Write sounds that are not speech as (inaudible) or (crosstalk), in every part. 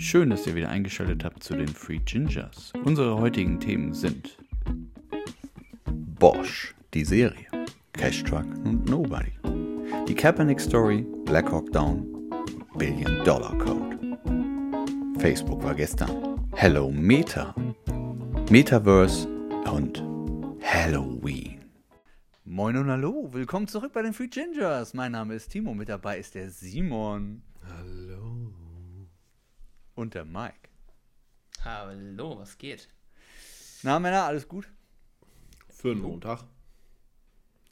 Schön, dass ihr wieder eingeschaltet habt zu den Free Gingers. Unsere heutigen Themen sind Bosch, die Serie, Cash Truck und Nobody, die Kaepernick Story, Black Hawk Down, Billion Dollar Code. Facebook war gestern. Hello Meta, Metaverse und Halloween. Moin und hallo, willkommen zurück bei den Free Gingers. Mein Name ist Timo, mit dabei ist der Simon. Hallo. Und der Mike. Hallo, was geht? Na Männer, alles gut? Für einen Montag.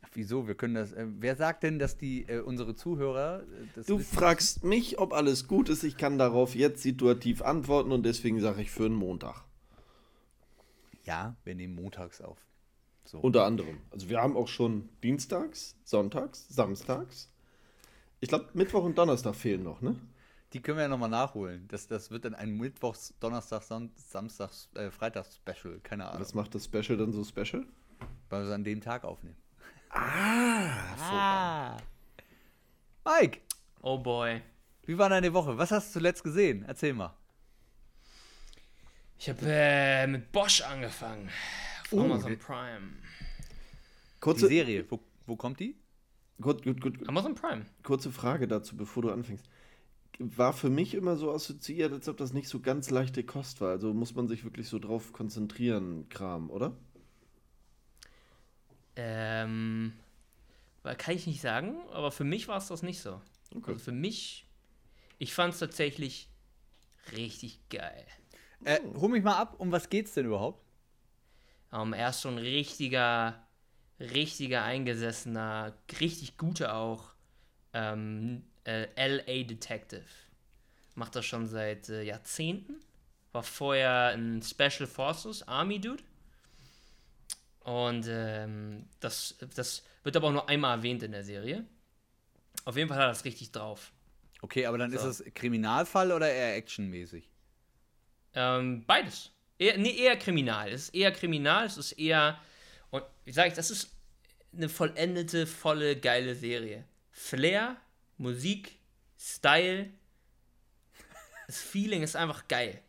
Ach, wieso? Wir können das. Äh, wer sagt denn, dass die äh, unsere Zuhörer. Äh, das Du wissen? fragst mich, ob alles gut ist. Ich kann darauf jetzt situativ antworten und deswegen sage ich für einen Montag. Ja, wir nehmen montags auf. So. Unter anderem. Also wir haben auch schon Dienstags, Sonntags, Samstags. Ich glaube, Mittwoch und Donnerstag fehlen noch, ne? Die können wir ja nochmal nachholen. Das, das wird dann ein Mittwochs, Donnerstags, Son Samstags, äh, Freitags-Special. Keine Ahnung. Was macht das Special dann so special? Weil wir es an dem Tag aufnehmen. Ah, Ah. Mike, Oh boy. wie war deine Woche? Was hast du zuletzt gesehen? Erzähl mal. Ich habe äh, mit Bosch angefangen. Auf Oh, Amazon die- Prime. Die Kurze, Serie, wo, wo kommt die? gut, gut, gut, Amazon Prime. kurze Frage dazu, bevor du anfängst. War für mich immer so assoziiert, als ob das nicht so ganz leichte Kost war. Also muss man sich wirklich so drauf konzentrieren, Kram, oder? Ähm, weil kann ich nicht sagen, aber für mich war es das nicht so. Okay. Also für mich, ich fand es tatsächlich richtig geil. Äh, hol mich mal ab, um was geht's denn überhaupt? Ähm, er ist so ein richtiger, richtiger eingesessener, richtig guter auch ähm, äh, LA Detective. Macht das schon seit äh, Jahrzehnten. War vorher ein Special Forces Army Dude. Und ähm, das, das wird aber auch nur einmal erwähnt in der Serie. Auf jeden Fall hat er das richtig drauf. Okay, aber dann So. ist es Kriminalfall oder eher actionmäßig? Ähm, beides. Eher, nee, eher kriminal. Es ist eher kriminal, es ist eher. Und wie sage ich, das ist eine vollendete, volle, geile Serie. Flair, Musik, Style, das Feeling ist einfach geil.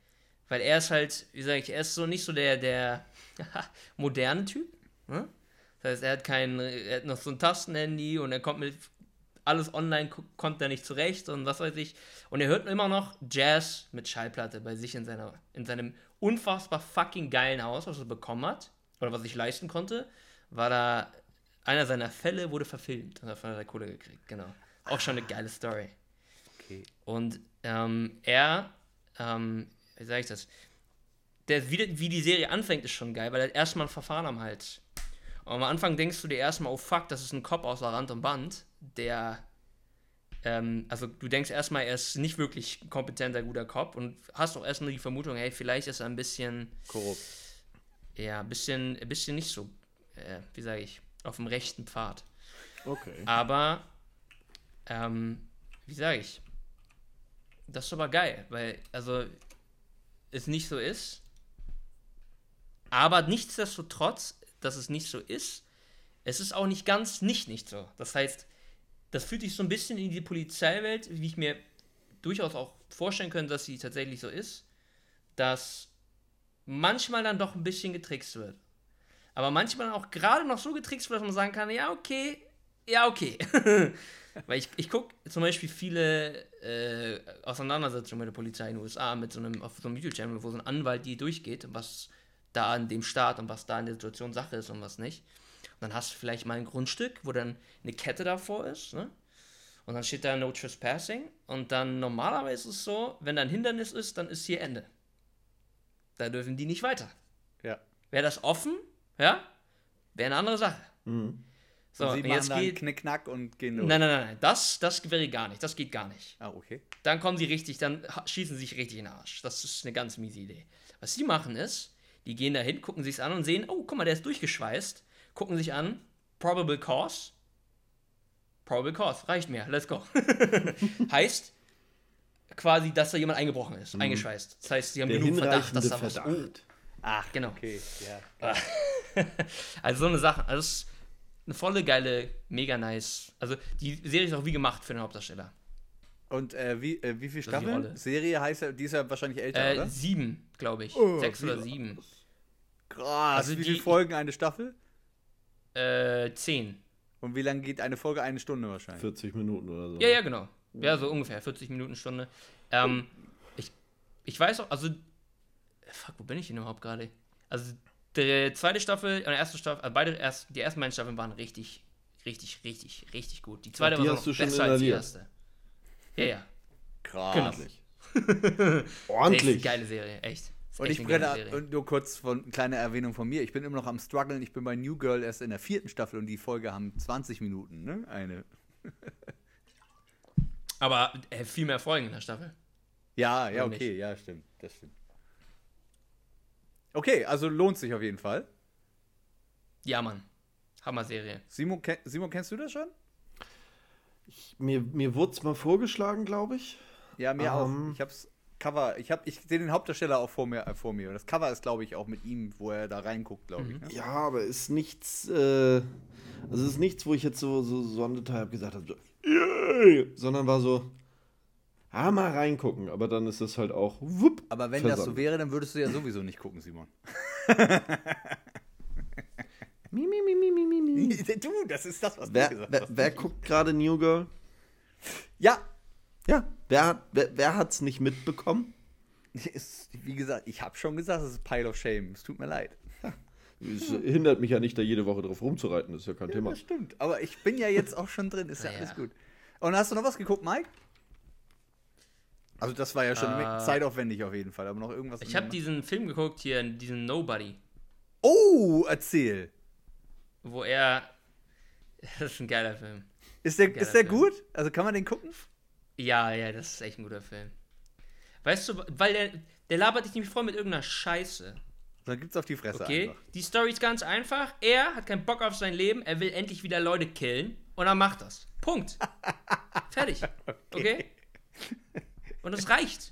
Weil er ist halt, wie sage ich, er ist so nicht so der, der (laughs) moderne Typ. Ne? Das heißt, er hat kein, er hat noch so ein Tastenhandy und er kommt mit alles online ko- kommt er nicht zurecht und was weiß ich. Und er hört immer noch Jazz mit Schallplatte bei sich in, seiner, in seinem unfassbar fucking geilen Haus, was er bekommen hat, oder was ich leisten konnte, war da, einer seiner Fälle wurde verfilmt und davon hat er Kohle gekriegt, genau. Auch schon eine geile Story. Okay. Und ähm, er, ähm, wie sage ich das? Der, wie, die- wie die Serie anfängt, ist schon geil, weil er hat erstmal ein Verfahren am Hals. Und am Anfang denkst du dir erstmal, oh fuck, das ist ein Cop außer Rand und Band, der, ähm, also du denkst erstmal, er ist nicht wirklich kompetenter, guter Cop und hast auch erstmal die Vermutung, hey, vielleicht ist er ein bisschen, Korrupt. ja, ein bisschen, ein bisschen nicht so, äh, wie sage ich, auf dem rechten Pfad. Okay. Aber, ähm, wie sage ich? Das ist aber geil, weil, also, es nicht so ist. Aber nichtsdestotrotz, dass es nicht so ist, es ist auch nicht ganz nicht nicht so. Das heißt, das fühlt sich so ein bisschen in die Polizeiwelt, wie ich mir durchaus auch vorstellen könnte, dass sie tatsächlich so ist, dass manchmal dann doch ein bisschen getrickst wird. Aber manchmal auch gerade noch so getrickst wird, dass man sagen kann, ja, okay, ja, okay. (laughs) Weil ich, ich gucke zum Beispiel viele äh, Auseinandersetzungen mit der Polizei in den USA mit so einem, auf so einem YouTube-Channel, wo so ein Anwalt die durchgeht, was da in dem Staat und was da in der Situation Sache ist und was nicht. Und dann hast du vielleicht mal ein Grundstück, wo dann eine Kette davor ist, ne? Und dann steht da No Trespassing. Und dann normalerweise ist es so, wenn da ein Hindernis ist, dann ist hier Ende. Da dürfen die nicht weiter. Ja. Wäre das offen, ja, wäre eine andere Sache. Mhm. So, und sie jetzt dann geht. Knickknack und gehen los. Nein, nein, nein, nein, das, das wäre gar nicht. Das geht gar nicht. Ah, okay. Dann kommen sie richtig, dann schießen sie sich richtig in den Arsch. Das ist eine ganz miese Idee. Was sie machen ist, die gehen da hin, gucken sich's an und sehen, oh, guck mal, der ist durchgeschweißt. Gucken sich an, probable cause. Probable cause, reicht mir, let's go. (laughs) heißt quasi, dass da jemand eingebrochen ist, eingeschweißt. Das heißt, sie haben Der genug Verdacht, dass da was. Verdacht. Ach, genau. Okay, (laughs) ja. Also so eine Sache. Also eine volle, geile, mega nice. Also die Serie ist auch wie gemacht für den Hauptdarsteller. Und äh, wie, äh, wie viele die Staffeln? Serie heißt ja, die ist ja wahrscheinlich älter, Äh, oder? sieben, glaube ich. Oh, Sechs oder sieben. Krass. also wie viele die- Folgen eine Staffel? Äh, zehn. Und wie lange geht eine Folge? Eine Stunde wahrscheinlich. 40 Minuten oder so. Ja, ja, genau. Ja, so ungefähr. 40 Minuten, Stunde. Ähm, ich, ich weiß auch, also. Fuck, wo bin ich denn überhaupt gerade? Also, die zweite Staffel und die erste Staffel, also beide erst, die ersten beiden Staffeln waren richtig, richtig, richtig, richtig gut. Die zweite die war schon besser als die inhaliert. erste. Ja, ja. Krass. Genau. Ordentlich. (laughs) Echt Ordentlich. geile Serie, echt. Und ich und nur kurz von eine kleine Erwähnung von mir. Ich bin immer noch am struggeln. Ich bin bei New Girl erst in der vierten Staffel und die Folge haben 20 Minuten, ne? Eine. Aber äh, viel mehr Folgen in der Staffel. Ja, ja, okay, ja, stimmt. Das stimmt. Okay, also lohnt sich auf jeden Fall. Ja, Mann. Hammer-Serie. Simon, Simon kennst du das schon? Mir, mir wurde es mal vorgeschlagen, glaube ich. Ja, mir Ähm. auch. Ich hab's Cover, ich hab, ich sehe den Hauptdarsteller auch vor mir, äh, vor mir. Und das Cover ist, glaube ich, auch mit ihm, wo er da reinguckt, glaube ich. Ne? Ja, aber ist nichts, äh, also es ist nichts, wo ich jetzt so, so, so habe gesagt habe, so, sondern war so, ah, mal reingucken. Aber dann ist es halt auch, wupp, Aber wenn das so wäre, dann würdest du ja sowieso nicht gucken, Simon. (laughs) Mi, mi, mi, mi, mi, mi, (laughs) du, das ist das, was Wer, du gesagt wer, hast. wer guckt gerade New Girl? Ja, Ja, wer, hat- wer, wer hat's nicht mitbekommen? (laughs) ist, wie gesagt, ich habe schon gesagt, es ist Pile of Shame. Es tut mir leid. Es hindert mich ja nicht, da jede Woche drauf rumzureiten, das ist ja kein Thema. Das stimmt. Aber ich bin ja jetzt auch schon drin, ist ja Naja. alles gut. Und hast du noch was geguckt, Mike? Also das war ja schon Äh, zeitaufwendig auf jeden Fall, aber noch irgendwas. Ich habe diesen Film geguckt hier, diesen Nobody, Oh, erzähl. wo er. (laughs) Das ist ein geiler Film. Ist der, ist der Film. gut? Also kann man den gucken? Ja, ja, das ist echt ein guter Film. Weißt du, weil der, der labert dich nicht voll mit irgendeiner Scheiße. Dann gibt's auf die Fresse Okay? einfach. Die Story ist ganz einfach. Er hat keinen Bock auf sein Leben, er will endlich wieder Leute killen und er macht das. Punkt. (laughs) Fertig. Okay? (laughs) Und es reicht.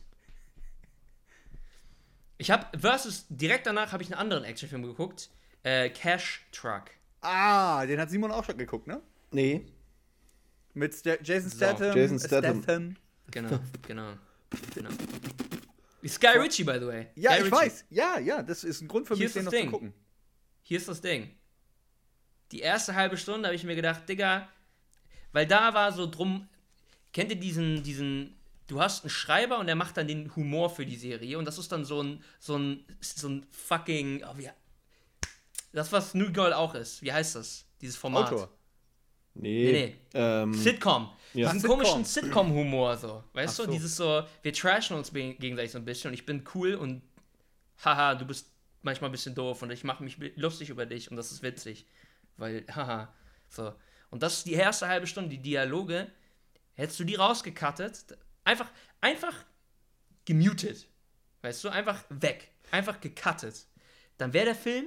Ich habe versus direkt danach habe ich einen anderen Actionfilm geguckt, äh, Cash Truck. Ah, den hat Simon auch schon geguckt, ne? Nee, Mit Sta Jason So, Statham. Jason Statham. Genau, (laughs) genau, genau. Ist Guy Ritchie, by the way. Ja, Guy ich Ritchie. weiß. Ja, ja, das ist ein Grund für Hier mich, den das noch Ding. zu gucken. Hier ist das Ding. Die erste halbe Stunde habe ich mir gedacht, Digga, weil da war so drum, kennt ihr diesen, diesen, du hast einen Schreiber und der macht dann den Humor für die Serie und das ist dann so ein, so ein, so ein fucking, oh, wie, das was New Girl auch ist. Wie heißt das? Dieses Format. Autor. nee. Nee, nee. Ähm, Sitcom. Ja. Diesen Sitcom. komischen Sitcom-Humor so. Weißt Ach du, so. dieses so, wir trashen uns gegenseitig so ein bisschen und ich bin cool und haha, du bist manchmal ein bisschen doof und ich mache mich lustig über dich und das ist witzig. Weil, (laughs) haha, so. Und das ist die erste halbe Stunde, die Dialoge. Hättest du die rausgecuttet, einfach, einfach gemutet. Weißt du, einfach weg. Einfach gecuttet. Dann wäre der Film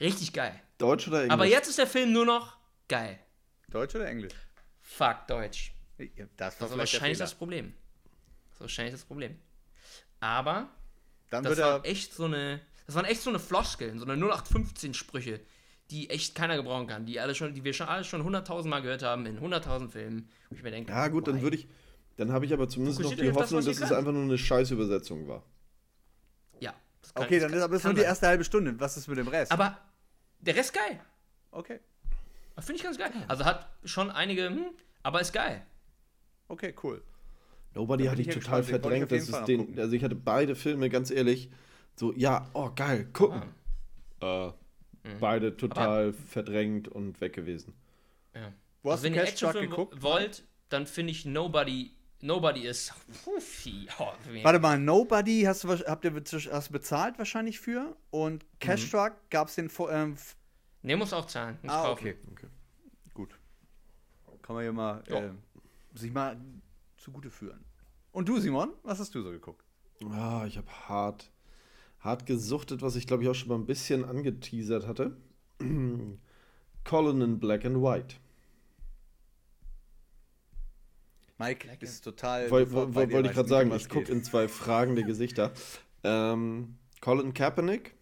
richtig geil. Deutsch oder Englisch? Aber jetzt ist der Film nur noch geil. Deutsch oder Englisch? Fuck Deutsch. Das war war vielleicht wahrscheinlich das Problem. Das war wahrscheinlich das Problem. Aber Dann das waren echt so eine, das waren echt so eine Floskeln, so eine 0815 Sprüche, die echt keiner gebrauchen kann, die alle schon, die wir schon alle schon 100.000 Mal gehört haben in 100.000 Filmen. Wo ich mir denke, Ja, gut, dann why? würde ich. Dann habe ich aber zumindest noch die das, Hoffnung, ihr dass es einfach nur eine scheiß Übersetzung war. Ja. das kann- Okay, das dann ist aber es kann nur die erste halbe Stunde. Was ist mit dem Rest? Aber der Rest geil. okay. Finde ich ganz geil. Also hat schon einige, hm, aber ist geil. Okay, cool. Nobody hatte ich ich total gespannt, ich verdrängt. auf Das den, also ich hatte beide Filme, ganz ehrlich, so, ja, oh geil, gucken. Ah. Äh, Mhm. Beide total verdrängt und weg gewesen. Ja. Wo hast Also wenn du ihr Cash Truck Actionfilm geguckt? wollt, dann finde ich Nobody, Nobody ist. Oh, Warte mal, Nobody hast du, habt ihr hast bezahlt wahrscheinlich für und Mhm. Cash Truck gab es den vor. Ähm, Ne, muss auch zahlen. Muss ah, kaufen. okay. Okay. Gut. Kann man ja mal Ja. ähm, sich mal zugute führen. Und du, Simon, was hast du so geguckt? Ah, ich habe hart, hart gesuchtet, was ich glaube ich auch schon mal ein bisschen angeteasert hatte. (clears throat) Colin in Black and White. Mike Lecker. ist total. Woll- woll- dir, Wollte ich gerade sagen, was ich gucke in zwei fragende Gesichter. Ähm, Colin Kaepernick,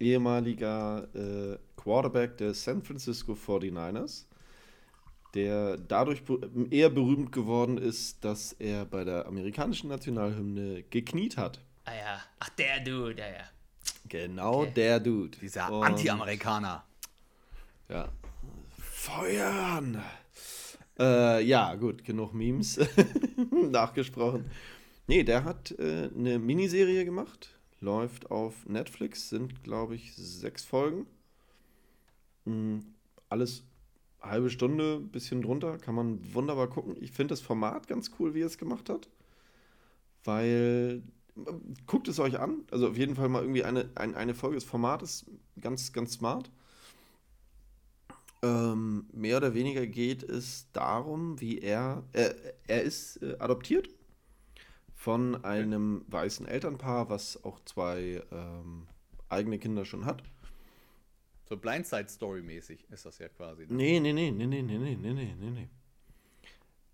ehemaliger äh, Quarterback der San Francisco 49ers, der dadurch eher berühmt geworden ist, dass er bei der amerikanischen Nationalhymne gekniet hat. Ah ja. Ach, der Dude, ja, ja. Genau Okay. der Dude. Dieser Anti-Amerikaner. Ja. Feuern! Äh, ja, gut, genug Memes (laughs) nachgesprochen. Nee, der hat äh, eine Miniserie gemacht, läuft auf Netflix, sind, glaube ich, sechs Folgen. Mm, alles halbe Stunde, bisschen drunter, kann man wunderbar gucken. Ich finde das Format ganz cool, wie er es gemacht hat, weil äh, guckt es euch an. Also auf jeden Fall mal irgendwie eine, ein, eine Folge. Das Format ist ganz, ganz smart. Ähm, mehr oder weniger geht es darum, wie er, er, er ist äh, adoptiert von einem weißen Elternpaar, was auch zwei ähm, eigene Kinder schon hat. So Blindside-Story-mäßig ist das ja quasi. ne? Nee, nee, nee, nee, nee, nee, nee, nee, nee, nee.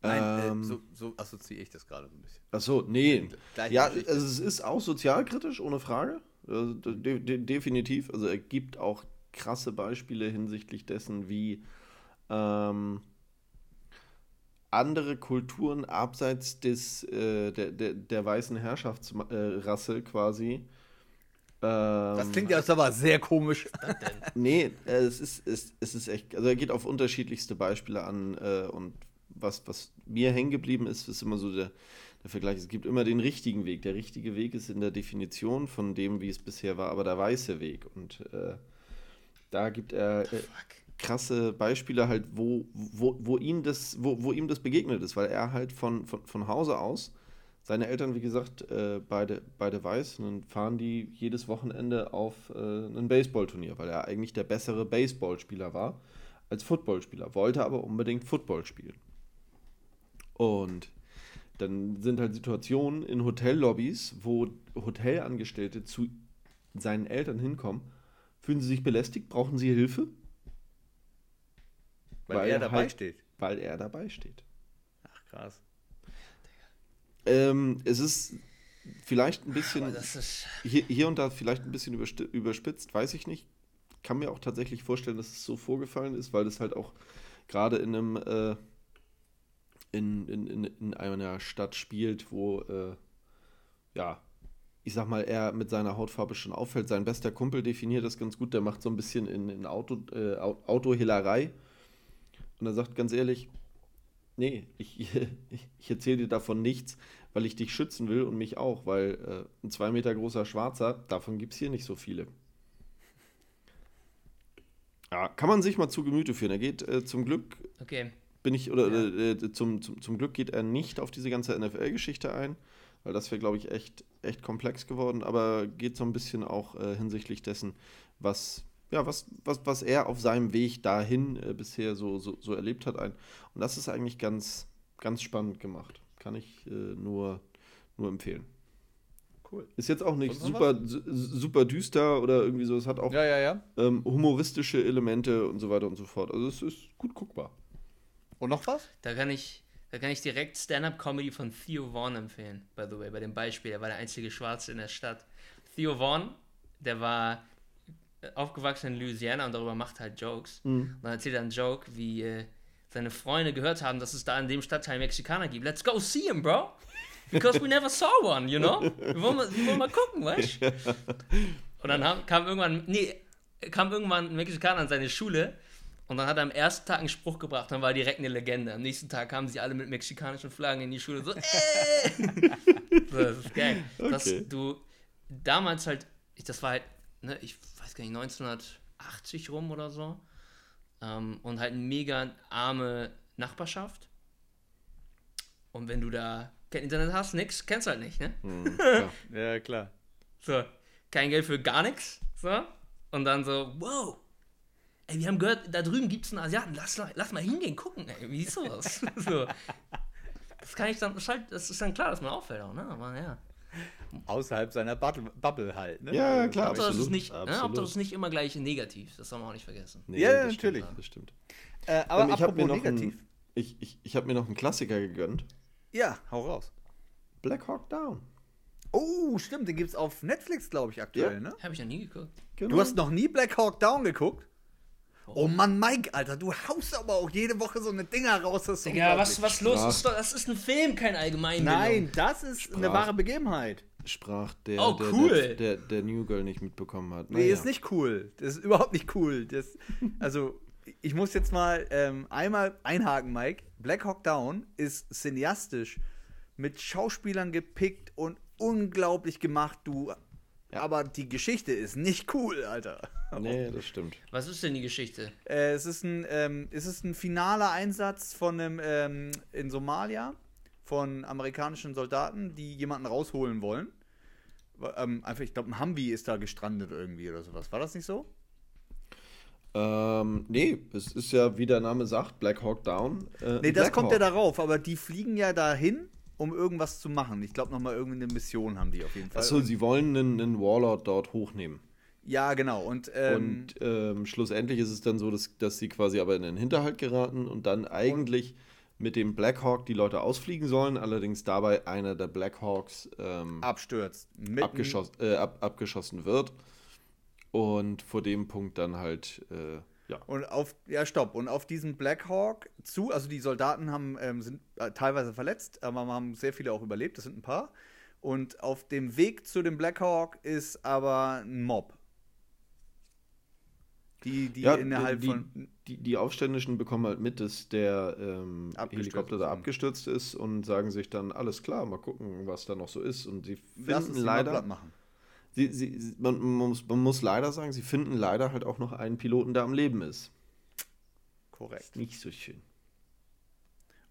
Nein, Ähm, äh, so, so assoziiere ich das gerade so ein bisschen. Achso, nee. Gleiche Ja, Geschichte. also es ist auch sozialkritisch, ohne Frage. Also, de de definitiv. Also er gibt auch krasse Beispiele hinsichtlich dessen, wie ähm, andere Kulturen abseits des, äh, der, der, der weißen Herrschaftsrasse quasi. Das ähm, klingt ja aber sehr komisch. (laughs) Nee, äh, es ist, es, es ist echt, also er geht auf unterschiedlichste Beispiele an äh, und was, was mir hängen geblieben ist, ist immer so der, der Vergleich. Es gibt immer den richtigen Weg. Der richtige Weg ist in der Definition von dem, wie es bisher war, aber der weiße Weg. Und äh, da gibt er äh, krasse Beispiele halt, wo, wo, wo, ihm das, wo, wo ihm das begegnet ist, weil er halt von, von, von Hause aus, seine Eltern, wie gesagt, äh, beide, beide weiß, und dann fahren die jedes Wochenende auf äh, ein Baseballturnier, weil er eigentlich der bessere Baseballspieler war als Footballspieler, wollte aber unbedingt Football spielen. Und dann sind halt Situationen in Hotellobbys, wo Hotelangestellte zu seinen Eltern hinkommen. Fühlen sie sich belästigt? Brauchen sie Hilfe? Weil, Weil er dabei halt- steht. Weil er dabei steht. Ach, krass. Ähm, es ist vielleicht ein bisschen, das ist. hier, hier und da vielleicht ein bisschen überspitzt, weiß ich nicht. Kann mir auch tatsächlich vorstellen, dass es so vorgefallen ist, weil das halt auch gerade in einem, äh, in, in, in, in einer Stadt spielt, wo, äh, ja, ich sag mal, er mit seiner Hautfarbe schon auffällt. Sein bester Kumpel definiert das ganz gut, der macht so ein bisschen in, in Auto, äh, Au- Autohehlerei. Und er sagt ganz ehrlich, nee, ich, (laughs) ich, erzähle dir davon nichts, weil ich dich schützen will und mich auch, weil äh, ein zwei Meter großer Schwarzer, davon gibt es hier nicht so viele. Ja, kann man sich mal zu Gemüte führen. Er geht äh, zum Glück, Okay. bin ich, oder äh, zum, zum, zum Glück geht er nicht auf diese ganze NFL-Geschichte ein, weil das wäre, glaube ich, echt, echt komplex geworden, aber geht so ein bisschen auch äh, hinsichtlich dessen, was, ja, was, was, was er auf seinem Weg dahin äh, bisher so, so, so erlebt hat. Ein. Und das ist eigentlich ganz, ganz spannend gemacht. Kann ich äh, nur, nur empfehlen. Cool. Ist jetzt auch nicht super, su- super düster oder irgendwie so. Es hat auch Ja, ja, ja. ähm, humoristische Elemente und so weiter und so fort. Also es ist gut guckbar. Und noch was? Da kann ich, da kann ich direkt Stand-Up-Comedy von Theo Vaughn empfehlen, by the way, bei dem Beispiel. Er war der einzige Schwarze in der Stadt. Theo Vaughn, der war aufgewachsen in Louisiana und darüber macht halt Jokes. Und dann erzählt er einen Joke, wie äh, seine Freunde gehört haben, dass es da in dem Stadtteil Mexikaner gibt. Let's go see him, bro! Because we never saw one, you know? Wir wollen mal, wir wollen mal gucken, weißt du? (laughs) Und dann haben, kam irgendwann, nee, kam irgendwann ein Mexikaner an seine Schule und dann hat er am ersten Tag einen Spruch gebracht, dann war er direkt eine Legende. Am nächsten Tag kamen sie alle mit mexikanischen Flaggen in die Schule, so, äh! (laughs) so das ist geil. Dass Okay. du damals halt, ich, das war halt, ne, ich weiß gar nicht, 1980 rum oder so. Ähm, und halt eine mega arme Nachbarschaft. Und wenn du da kein Internet hast, nix, kennst halt nicht, ne? (laughs) Ja. Ja, klar. So, kein Geld für gar nichts. So. Und dann so, wow. Ey, wir haben gehört, da drüben gibt es einen Asiaten. Lass, mal- lass mal hingehen, gucken, ey. Wie ist sowas? (laughs) so. Das kann ich dann, das ist, halt, das ist dann klar, dass man auffällt auch, ne? Aber ja. Außerhalb seiner Bubble, halt, ne? Ja, Also, klar. Hauptsache, das absolut, nicht, ne? Hauptsache, das ist nicht immer gleich negativ. Das soll man auch nicht vergessen. Nee, Ja, das natürlich. Stimmt, das stimmt. Äh, aber Ähm, ich habe mir noch ich, ich, ich hab mir noch einen Klassiker gegönnt. Ja, hau raus. Black Hawk Down. Oh, stimmt, den gibt's auf Netflix, glaube ich, aktuell, Ja. ne? Habe ich noch nie geguckt. Genau. Du hast noch nie Black Hawk Down geguckt? Oh Mann, Mike, Alter, du haust aber auch jede Woche so eine Dinger raus. Das ist Digga, was, was los ist? Doch, das ist ein Film, kein Allgemeinbildung. Nein, das ist eine Sprach- wahre Begebenheit. Sprach der, Oh, der, cool. der, der, der New Girl nicht mitbekommen hat. Nee, Naja. ist nicht cool. Das ist überhaupt nicht cool. Das, also, ich muss jetzt mal ähm, einmal einhaken, Mike. Black Hawk Down ist cineastisch mit Schauspielern gepickt und unglaublich gemacht, du. Aber die Geschichte ist nicht cool, Alter. (laughs) Nee, das stimmt. Was ist denn die Geschichte? Äh, es, ist ein, ähm, es ist ein finaler Einsatz von einem ähm, in Somalia von amerikanischen Soldaten, die jemanden rausholen wollen. Ähm, einfach, ich glaube, ein Humvee ist da gestrandet irgendwie oder sowas. War das nicht so? Ähm, nee, es ist ja, wie der Name sagt, Black Hawk Down. Äh, Nee, das Black kommt ja Hawk. darauf, aber die fliegen ja dahin, um irgendwas zu machen. Ich glaube, nochmal irgendwie eine Mission haben die auf jeden Fall. Achso, sie wollen einen, einen Warlord dort hochnehmen. ja, genau. Und, ähm, und ähm, schlussendlich ist es dann so, dass, dass sie quasi aber in den Hinterhalt geraten und dann eigentlich mit dem Black Hawk die Leute ausfliegen sollen, allerdings dabei einer der Black Hawks ähm, abstürzt. Abgeschoss, äh, ab, abgeschossen wird. Und vor dem Punkt dann halt, äh, ja. Und auf, ja, stopp. Und auf diesen Black Hawk zu, also die Soldaten haben, ähm, sind äh, teilweise verletzt, aber haben sehr viele auch überlebt, das sind ein paar. Und auf dem Weg zu dem Black Hawk ist aber ein Mob. Die, die ja, innerhalb die, von. die, die Aufständischen bekommen halt mit, dass der ähm, Helikopter da abgestürzt ist und sagen sich dann, alles klar, mal gucken, was da noch so ist. Und sie Lass finden die mal leider, machen. Sie, sie, man, man, muss, man muss leider sagen, sie finden leider halt auch noch einen Piloten, der am Leben ist. Korrekt. Nicht so schön.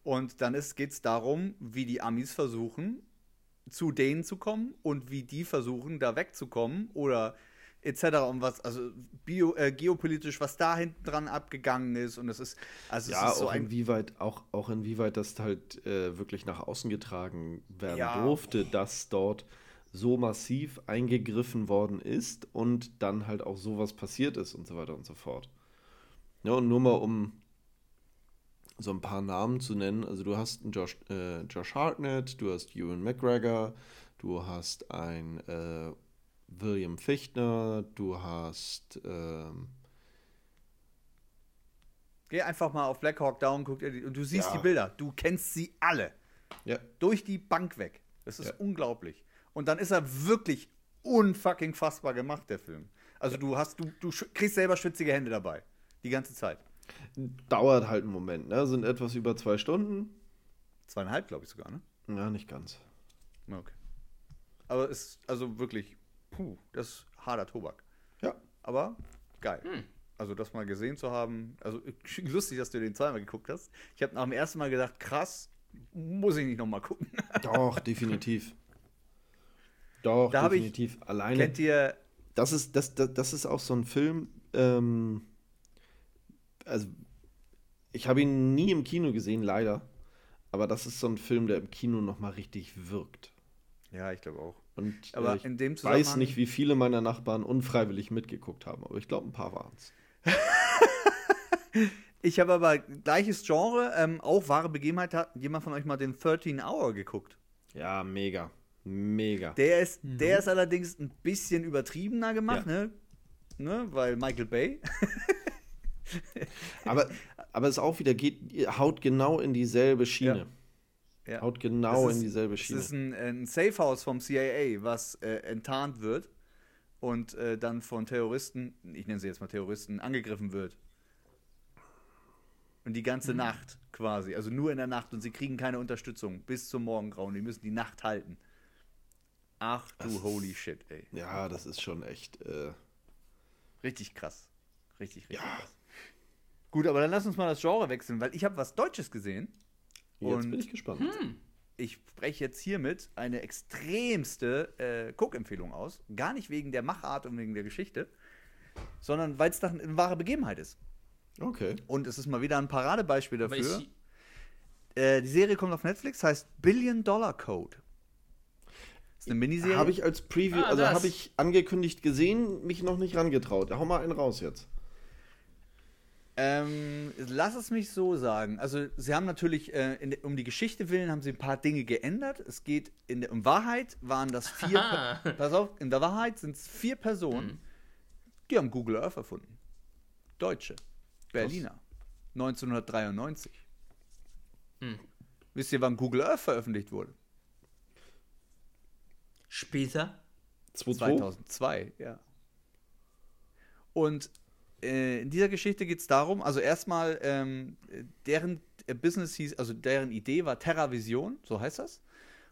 Und dann geht es darum, wie die Amis versuchen, zu denen zu kommen und wie die versuchen, da wegzukommen oder etc. und was, also bio, äh, geopolitisch, was da hinten dran abgegangen ist. Und es ist, also Ja, es ist so auch ein. inwieweit, auch, auch inwieweit das halt äh, wirklich nach außen getragen werden Ja. durfte, dass dort so massiv eingegriffen worden ist und dann halt auch sowas passiert ist und so weiter und so fort. Ja, und nur mal um so ein paar Namen zu nennen, also du hast einen Josh, äh, Josh Hartnett, du hast Ewan McGregor, du hast einen äh, William Fichtner, du hast ähm, Geh einfach mal auf Black Hawk Down guck dir und du siehst Ja. die Bilder. Du kennst sie alle. ja, Durch die Bank weg. Das ist Ja. unglaublich. Und dann ist er wirklich unfucking fassbar gemacht, der Film. Also du hast, du, du kriegst selber schwitzige Hände dabei. Die ganze Zeit. dauert halt einen Moment, ne? Sind etwas über zwei Stunden. Zweieinhalb, glaube ich sogar, ne? Ja, nicht ganz. Okay. Aber es ist also wirklich, puh, das ist harter Tobak. Ja. Aber geil. Also das mal gesehen zu haben, also (laughs) lustig, dass du den zweimal geguckt hast. Ich habe nach dem ersten Mal gedacht, krass, muss ich nicht nochmal gucken. Doch, definitiv. Doch, Da hab ich- definitiv. Alleine. Kennt ihr, Das ist, das, das, das ist auch so ein Film, ähm, also ich habe ihn nie im Kino gesehen, leider. Aber das ist so ein Film, der im Kino nochmal richtig wirkt. ja, ich glaube auch. Und Aber äh, ich in dem weiß Zusammenhang- nicht, wie viele meiner Nachbarn unfreiwillig mitgeguckt haben, aber ich glaube, ein paar waren es. (laughs) Ich habe aber gleiches Genre, ähm, auch wahre Begebenheit, hat jemand von euch mal den 13 Hour geguckt? Ja, mega. Mega. Der ist, der ist allerdings ein bisschen übertriebener gemacht, Ja. ne? ne? Weil Michael Bay. (laughs) Aber, aber es auch wieder geht, haut genau in dieselbe Schiene. Ja. Haut genau Es ist- in dieselbe Es Schiene. ist ein, ein Safehouse vom CIA, was äh, enttarnt wird und äh, dann von Terroristen, ich nenne sie jetzt mal Terroristen, angegriffen wird. Und die ganze Mhm. Nacht quasi, also nur in der Nacht und sie kriegen keine Unterstützung bis zum Morgengrauen. Die müssen die Nacht halten. Ach du holy shit, ey. ja, das ist schon echt. Äh, Richtig krass. Richtig, richtig Ja. krass. Gut, aber dann lass uns mal das Genre wechseln, weil ich habe was Deutsches gesehen. jetzt Und- bin ich gespannt. ich spreche jetzt hiermit eine extremste äh, Guckempfehlung aus. Gar nicht wegen der Machart und wegen der Geschichte, sondern weil es doch eine wahre Begebenheit ist. Okay. Und es ist mal wieder ein Paradebeispiel dafür. Äh, die Serie kommt auf Netflix, heißt Billion Dollar Code. Ist eine Miniserie. Habe ich als Preview, Ah, also habe ich angekündigt gesehen, mich noch nicht rangetraut. Hau mal einen raus jetzt. Ähm, lass es mich so sagen. Also, sie haben natürlich, äh, in, de- um die Geschichte willen, haben sie ein paar Dinge geändert. Es geht, in, der- in Wahrheit waren das vier. (laughs) Per- pass auf, in der Wahrheit sind es vier Personen, die haben Google Earth erfunden. Deutsche. Berliner. 1993. Hm. Wisst ihr, wann Google Earth veröffentlicht wurde? Später? 2-2. 2002, ja. Und äh, in dieser Geschichte geht es darum, also erstmal, ähm, deren Business hieß, also deren Idee war TerraVision, so heißt das.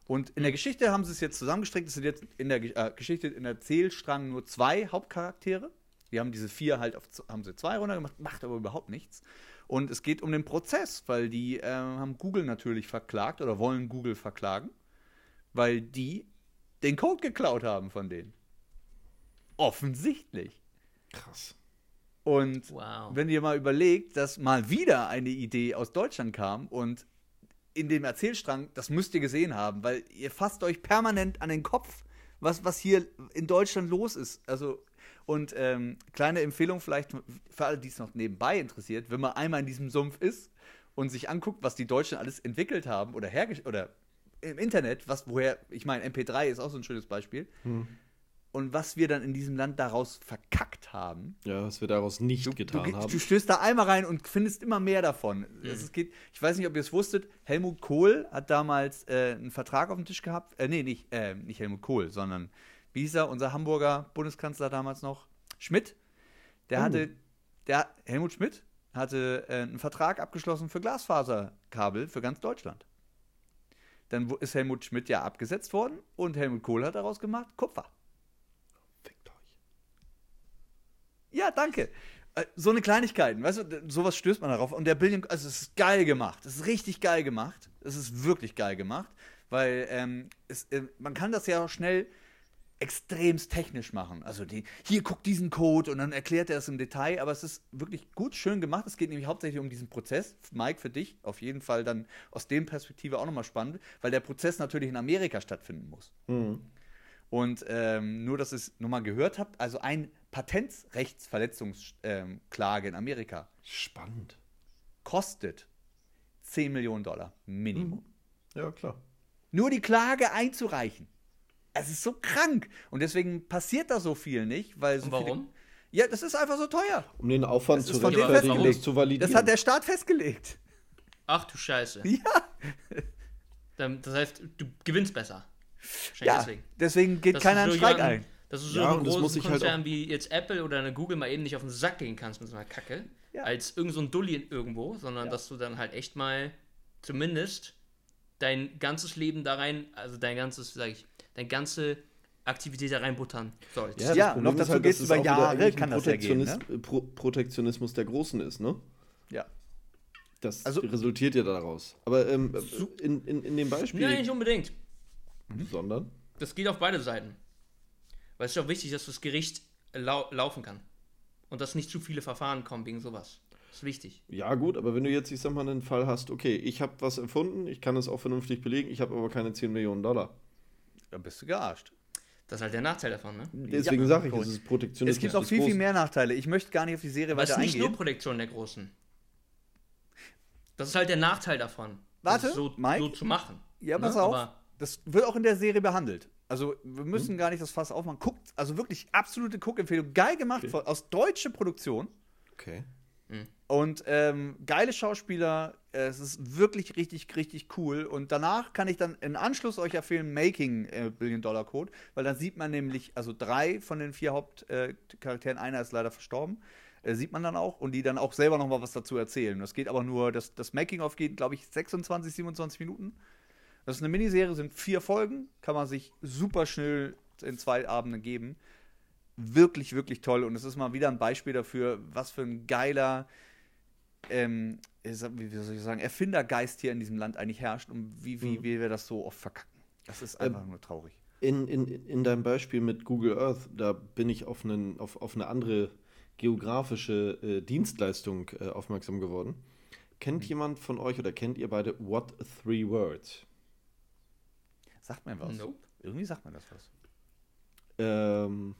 Und in der Geschichte haben sie es jetzt zusammengestrickt. Es sind jetzt in der äh, Geschichte, in der Zählstrang nur zwei Hauptcharaktere. Die haben diese vier halt auf, haben sie zwei runtergemacht, macht aber überhaupt nichts. Und es geht um den Prozess, weil die äh, haben Google natürlich verklagt oder wollen Google verklagen, weil die den Code geklaut haben von denen. Offensichtlich. Krass. Und Wow. wenn ihr mal überlegt, dass mal wieder eine Idee aus Deutschland kam und in dem Erzählstrang, das müsst ihr gesehen haben, weil ihr fasst euch permanent an den Kopf, was, was hier in Deutschland los ist. Also, und ähm, kleine Empfehlung vielleicht für alle, die es noch nebenbei interessiert, wenn man einmal in diesem Sumpf ist und sich anguckt, was die Deutschen alles entwickelt haben oder hergestellt oder im Internet, was woher, ich meine, MP3 ist auch so ein schönes Beispiel. Und was wir dann in diesem Land daraus verkackt haben, Ja, was wir daraus nicht Du, getan du, haben. du stößt da einmal rein und findest immer mehr davon. Es, es geht, ich weiß nicht, ob ihr es wusstet, Helmut Kohl hat damals äh, einen Vertrag auf dem Tisch gehabt. Äh, nee, nicht, äh, nicht Helmut Kohl, sondern wie hieß er, unser Hamburger Bundeskanzler damals noch? Schmidt. Der Oh. hatte, der, Helmut Schmidt hatte äh, einen Vertrag abgeschlossen für Glasfaserkabel für ganz Deutschland. Dann ist Helmut Schmidt ja abgesetzt worden und Helmut Kohl hat daraus gemacht Kupfer. Fickt euch. Ja, danke. Äh, So eine Kleinigkeit, weißt du, sowas stößt man darauf. Und der Billion, also es ist geil gemacht. Es ist richtig geil gemacht. Es ist wirklich geil gemacht, weil ähm, es, äh, man kann das ja auch schnell extremst technisch machen. Also die, hier guckt diesen Code und dann erklärt er es im Detail, aber es ist wirklich gut, schön gemacht. Es geht nämlich hauptsächlich um diesen Prozess. Mike, für dich auf jeden Fall dann aus dem Perspektive auch nochmal spannend, weil der Prozess natürlich in Amerika stattfinden muss. Und ähm, nur, dass ihr es nochmal gehört habt, also ein Patentrechtsverletzungsklage in Amerika Spannend. kostet 10 Millionen Dollar Minimum. Ja, klar. Nur die Klage einzureichen. Es ist so krank. Und deswegen passiert da so viel nicht, weil so Und warum? Viele, ja, das ist einfach so teuer. Um den Aufwand Das zu rechtfertigen, festgelegt. das zu validieren. Das hat der Staat festgelegt. Ach du Scheiße. Ja, Dann, das heißt, du gewinnst besser. Ja. deswegen. Deswegen geht Dass keiner einen so Streik ein. Dass du so Ja, das muss großen ich halt Konzern wie jetzt Apple oder eine Google mal eben nicht auf den Sack gehen kannst mit so einer Kacke, Ja. als irgend so ein Dulli irgendwo, sondern Ja. dass du dann halt echt mal zumindest dein ganzes Leben da rein, also dein ganzes, sag ich, deine ganze Aktivität da reinbuttern sollst. das Ja, Problem noch ist dazu halt, dass es über Jahre, kann das ja gehen, ne? Protektionis- Pro Protektionismus der Großen ist, ne? Ja. Das Also- resultiert ja daraus. Aber ähm, in, in, in dem Beispiel, Nein, nicht unbedingt. sondern Das geht auf beide Seiten. Weil es ist auch wichtig, dass das Gericht lau laufen kann. Und dass nicht zu viele Verfahren kommen wegen sowas. Das ist wichtig. Ja, gut, aber wenn du jetzt, ich sag mal, einen Fall hast, okay, ich habe was erfunden, ich kann es auch vernünftig belegen, ich habe aber keine 10 Millionen Dollar. Dann bist du gearscht. Das ist halt der Nachteil davon, ne? Deswegen Ja, sage ich, es ist Protektionismus. Es gibt des viel, viel mehr Nachteile. Ich möchte gar nicht auf die Serie Aber es ist weiter nicht nur eingehen. Protektion der Großen. Das ist halt der Nachteil davon. Warte, das so, Mike? so zu machen. Ja, pass Ne? auf. Aber Das wird auch in der Serie behandelt. Also, wir müssen gar nicht das Fass aufmachen. Guckt, also wirklich absolute Guckempfehlung. Geil gemacht, von- aus deutscher Produktion. Okay. Und ähm, geile Schauspieler. Äh, Es ist wirklich richtig, richtig cool. Und danach kann ich dann in Anschluss euch empfehlen, Making äh, Billion Dollar Code, weil dann sieht man nämlich, also drei von den vier Hauptcharakteren, einer ist leider verstorben, äh, sieht man dann auch und die dann auch selber noch mal was dazu erzählen. Das geht aber nur, das, das Making-of geht, glaube ich, 26, 27 Minuten. Das ist eine Miniserie, sind vier Folgen, kann man sich super schnell in zwei Abenden geben. Wirklich, wirklich toll. Und es ist mal wieder ein Beispiel dafür, was für ein geiler, ähm, wie soll ich sagen, Erfindergeist hier in diesem Land eigentlich herrscht und wie, wie, wie wir das so oft verkacken. Das ist einfach nur traurig. In, in, in deinem Beispiel mit Google Earth, da bin ich auf, einen, auf, auf eine andere geografische äh, Dienstleistung äh, aufmerksam geworden. Kennt Hm. jemand von euch oder kennt ihr beide What Three Words? Sagt mir was. Nope. Irgendwie sagt mir das was. Ähm,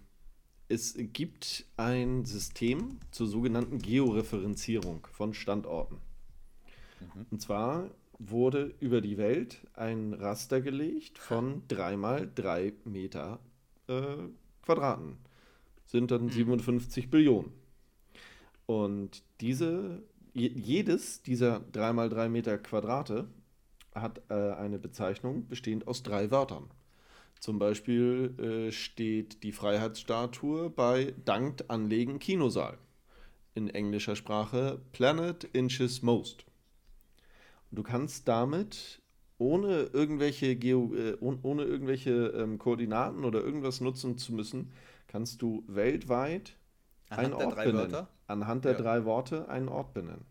es gibt ein System zur sogenannten Georeferenzierung von Standorten. Und zwar wurde über die Welt ein Raster gelegt von 3 mal 3 Meter äh, Quadraten. Sind dann 57 Billionen. Und diese, je- jedes dieser 3x3 Meter Quadrate hat äh, eine Bezeichnung bestehend aus drei Wörtern. Zum Beispiel äh, steht die Freiheitsstatue bei Dankt Anlegen Kinosaal. In englischer Sprache Planet Inches Most. Und du kannst damit ohne irgendwelche, Geo, äh, ohne, irgendwelche ähm, Koordinaten oder irgendwas nutzen zu müssen, kannst du weltweit Anhand einen der Ort drei benennen. Wörter? Anhand der Ja. drei Worte einen Ort benennen.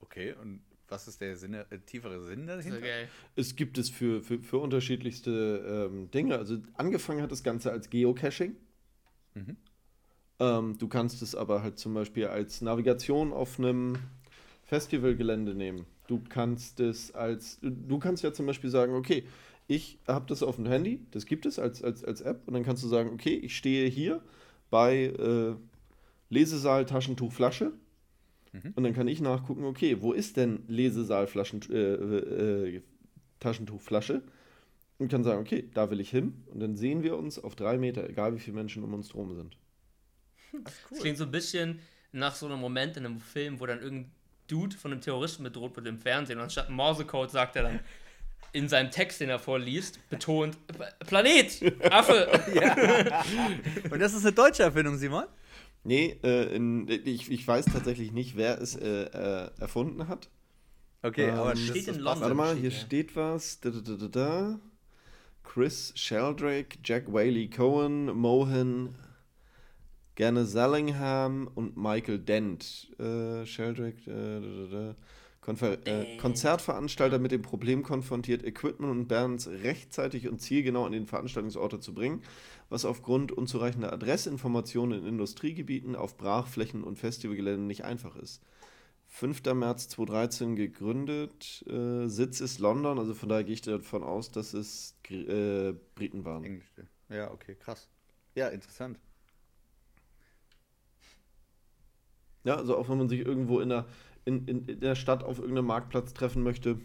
Okay, und was ist der Sinne, äh, tiefere Sinn dahinter? geil. Es gibt es für, für, für unterschiedlichste ähm, Dinge. Also angefangen hat das Ganze als Geocaching. Mhm. Ähm, du kannst es aber halt zum Beispiel als Navigation auf einem Festivalgelände nehmen. Du kannst es als, du kannst ja zum Beispiel sagen, okay, ich habe das auf dem Handy, das gibt es als, als, als App und dann kannst du sagen, okay, ich stehe hier bei äh, Lesesaal Taschentuch Flasche und dann kann ich nachgucken, okay, wo ist denn Lesesaal Flaschen, äh, äh, Flasche und kann sagen, okay, da will ich hin und dann sehen wir uns auf drei Meter, egal wie viele Menschen um uns drum sind. Das klingt so ein bisschen nach so einem Moment in einem Film, wo dann irgendein Dude von einem Terroristen bedroht wird im Fernsehen und anstatt Morsecode sagt er dann in seinem Text, den er vorliest, betont "P- Planet, Affe. (laughs) Und das ist eine deutsche Erfindung, Simon? Nee, äh, in, ich, ich weiß tatsächlich nicht, wer es äh, äh, erfunden hat. Okay, Ähm, aber steht in. London. Warte mal, steht hier ja. steht was. Da, da, da, da, da. Chris Sheldrake, Jack Whaley Cohen, Mohan, Gerne Sallingham und Michael Dent. Äh, Sheldrake, da, da, da. Konfer äh, Konzertveranstalter mit dem Problem konfrontiert, Equipment und Bands rechtzeitig und zielgenau an den Veranstaltungsorte zu bringen, was aufgrund unzureichender Adressinformationen in Industriegebieten, auf Brachflächen und Festivalgeländen nicht einfach ist. 5. März 2013 gegründet, äh, Sitz ist London, also von daher gehe ich davon aus, dass es äh, Briten waren. Englisch. Ja, okay, krass. Ja, interessant. Ja, also auch wenn man sich irgendwo in der, in, in, in der Stadt auf irgendeinem Marktplatz treffen möchte,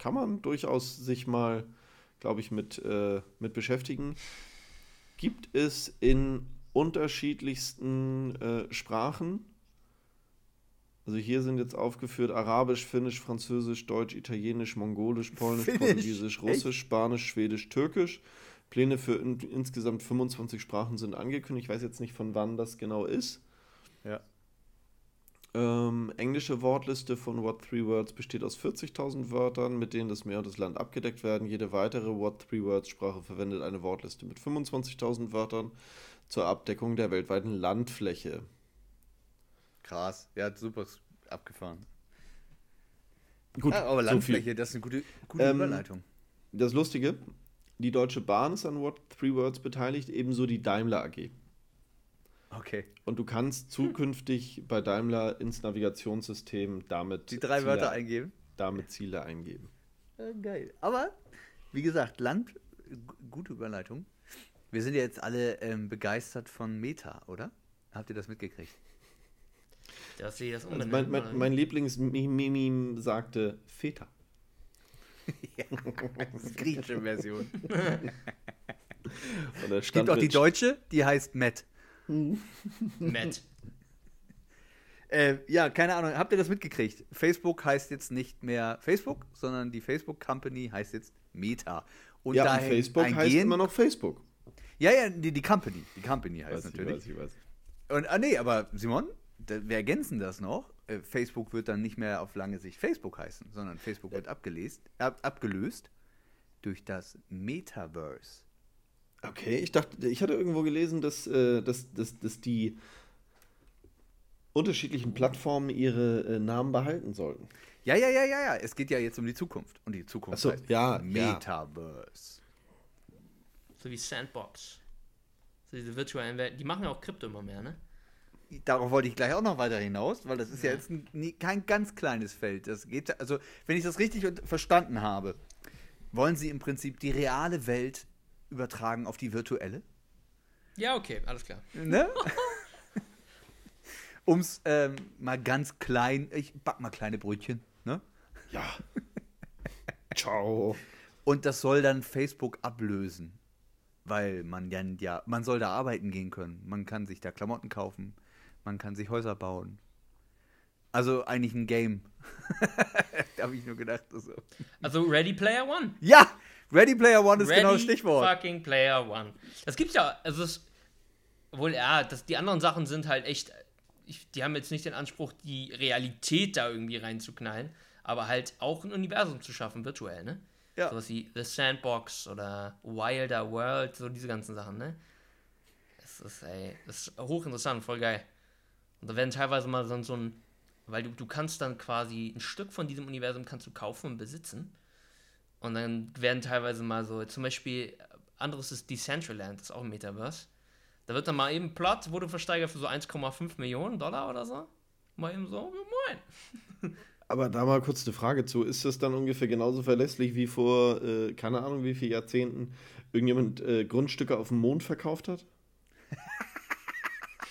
kann man durchaus sich mal, glaube ich, mit, äh, mit beschäftigen. Gibt es in unterschiedlichsten äh, Sprachen. Also hier sind jetzt aufgeführt Arabisch, Finnisch, Französisch, Deutsch, Italienisch, Mongolisch, Polnisch, Finnisch? Portugiesisch, Echt? Russisch, Spanisch, Schwedisch, Türkisch. Pläne für in, insgesamt 25 Sprachen sind angekündigt. Ich weiß jetzt nicht, von wann das genau ist. Ja. Ähm, englische Wortliste von What Three Words besteht aus 40.000 Wörtern, mit denen das Meer und das Land abgedeckt werden. Jede weitere What Three Words Sprache verwendet eine Wortliste mit 25.000 Wörtern zur Abdeckung der weltweiten Landfläche. Krass. Ja, super abgefahren. Gut, ja, aber so Landfläche, viel. das ist eine gute, gute Ähm, Überleitung. Das Lustige, die Deutsche Bahn ist an What Three Words beteiligt, ebenso die Daimler AG. Okay. Und du kannst zukünftig bei Daimler ins Navigationssystem damit Die drei Ziele, Wörter eingeben. damit Ziele eingeben. Ja, geil. Aber, wie gesagt, Land, gute Überleitung. Wir sind ja jetzt alle ähm, begeistert von Meta, oder? Habt ihr das mitgekriegt? Dass sie das Also mein, mein, mein Lieblingsmeme sagte Feta. (laughs) Das ist griechische Version. (laughs) Und da stand gibt auch die deutsche, die heißt Matt. Matt. (laughs) Äh, ja, keine Ahnung. Habt ihr das mitgekriegt? Facebook heißt jetzt nicht mehr Facebook, sondern die Facebook Company heißt jetzt Meta. Und Ja, und Facebook heißt immer noch Facebook. Ja, ja, die, die Company. Die Company heißt Weiß ich, natürlich. weiß ich, weiß. Und, ah, nee, aber Simon, da, wir ergänzen das noch. Äh, Facebook wird dann nicht mehr auf lange Sicht Facebook heißen, sondern Facebook wird abgelöst, ab, abgelöst durch das Metaverse. Okay, ich dachte, ich hatte irgendwo gelesen, dass, äh, dass, dass, dass die unterschiedlichen Plattformen ihre äh, Namen behalten sollten. Ja, ja, ja, ja, ja. Es geht ja jetzt um die Zukunft. Und die Zukunft Ach so, heißt ja, ja. Metaverse. So wie Sandbox. So diese virtuellen Welten. Die machen ja auch Krypto immer mehr, ne? Darauf wollte ich gleich auch noch weiter hinaus, weil das ist ja, Ja. jetzt ein, kein ganz kleines Feld. Das geht, also, wenn ich das richtig und- verstanden habe, wollen sie im Prinzip die reale Welt übertragen auf die virtuelle? Ja, okay, alles klar. Ne? (laughs) Um's ähm, mal ganz klein, ich back mal kleine Brötchen, ne? Ja. Ciao. Und das soll dann Facebook ablösen. Weil man dann ja, man soll da arbeiten gehen können. Man kann sich da Klamotten kaufen. Man kann sich Häuser bauen. Also eigentlich ein Game. (laughs) da habe ich nur gedacht. So. Also Ready Player One. Ja! Ready Player One ist Ready genau das Stichwort. fucking Player One. Das gibt's ja, also es, wohl, ja, das, die anderen Sachen sind halt echt, ich, die haben jetzt nicht den Anspruch, die Realität da irgendwie reinzuknallen, aber halt auch ein Universum zu schaffen, virtuell, ne? Ja. Sowas wie The Sandbox oder Wilder World, so diese ganzen Sachen, ne? Das ist, ey, das ist hochinteressant, voll geil. Und da werden teilweise mal so, so ein, weil du, du kannst dann quasi ein Stück von diesem Universum kannst du kaufen und besitzen. Und dann werden teilweise mal so, zum Beispiel, anderes ist Decentraland, das ist auch ein Metaverse. Da wird dann mal eben Plot, wurde versteigert für so 1,5 Millionen Dollar oder so. Mal eben so, moin. (laughs) Aber da mal kurz eine Frage zu. Ist das dann ungefähr genauso verlässlich wie vor, äh, keine Ahnung, wie viele Jahrzehnten irgendjemand äh, Grundstücke auf dem Mond verkauft hat?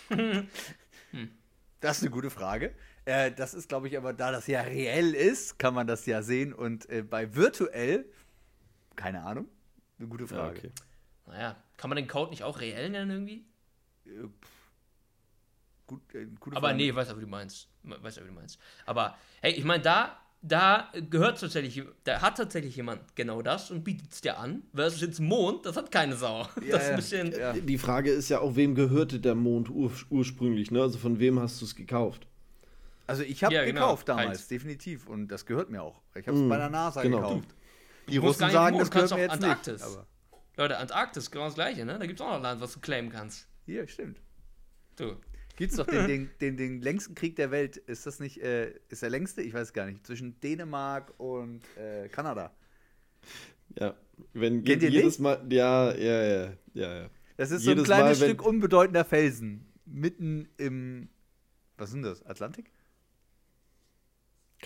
(laughs) Das ist eine gute Frage. Äh, das ist, glaube ich, aber da das ja reell ist, kann man das ja sehen. Und äh, bei virtuell, keine Ahnung, eine gute Frage. okay. Naja, kann man den Code nicht auch reell nennen irgendwie? Äh, Gut, äh, gute Aber Frage. nee, weiß ja, wie du meinst. Weiß ja, wie du meinst. Aber hey, ich meine, da, da gehört tatsächlich, da hat tatsächlich jemand genau das und bietet es dir an. Versus jetzt Mond, das hat keine Sau. Ja, (laughs) das ist ja. ein bisschen. Ja. Die Frage ist ja auch, wem gehörte der Mond ur ursprünglich? Ne? Also von wem hast du es gekauft? Also ich habe Ja, genau, gekauft damals, halt. definitiv. Und das gehört mir auch. Ich habe es Mm, bei der NASA genau. gekauft. Die Du musst Russen nicht sagen, das gehört mir auch jetzt nicht. Antarktis. Aber Leute, Antarktis, genau das gleiche, ne? Da gibt es auch noch ein Land, was du claimen kannst. hier, stimmt. Du. Gibt's doch den, den, den, den längsten Krieg der Welt. Ist das nicht, äh, ist der längste? Ich weiß gar nicht. Zwischen Dänemark und äh, Kanada. Ja, wenn Kennt ihr jedes Mal, ja, ja, ja, ja, ja. Das ist so ein Jedes kleines Mal, Stück unbedeutender Felsen. Mitten im, was sind das, Atlantik?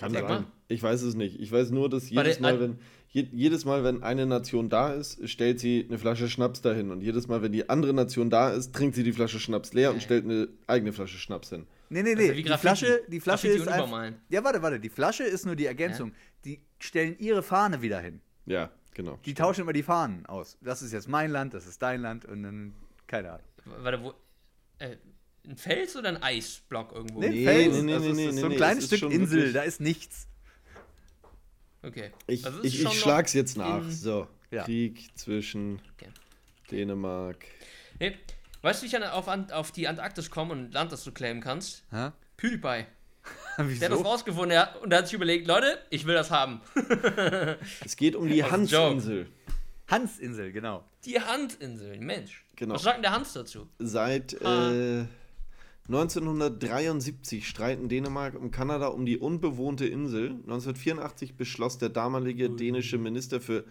Kann Sag sein. mal. Ich weiß es nicht. Ich weiß nur, dass jedes Mal, wenn je, jedes Mal, wenn eine Nation da ist, stellt sie eine Flasche Schnaps dahin. Und jedes Mal, wenn die andere Nation da ist, trinkt sie die Flasche Schnaps leer und Nee. stellt eine eigene Flasche Schnaps hin. Nee, nee, Also nee. wie die. Flasche, die Flasche Graffiti ist und einfach, übermalen. Ja, warte, warte. Die Flasche ist nur die Ergänzung. Die stellen ihre Fahne wieder hin. Ja, genau. Die tauschen immer die Fahnen aus. Das ist jetzt mein Land, das ist dein Land und dann, keine Ahnung. Warte, wo. Äh, ein Fels oder ein Eisblock irgendwo? Nee, Nee, Fels, nee, nee, also es nee, ist nee, so ein nee, kleines Stück Insel, wirklich- da ist nichts. Okay. Ich, Also ich, ich schlag's jetzt nach. So, Ja. Krieg zwischen Okay. Dänemark. Hey, weißt du, wie ich an, auf, auf die Antarktis komme und ein Land, das du claimen kannst? Hä? PewDiePie. (laughs) Der hat das Wieso? rausgefunden der, und der hat sich überlegt, Leute, ich will das haben. (laughs) Es geht um die. Hansinsel. Hansinsel, genau. Die Handinsel, Mensch. Genau. Was sagt denn der Hans dazu? Seit äh, 1973 streiten Dänemark und Kanada um die unbewohnte Insel. 1984 beschloss der damalige dänische Minister für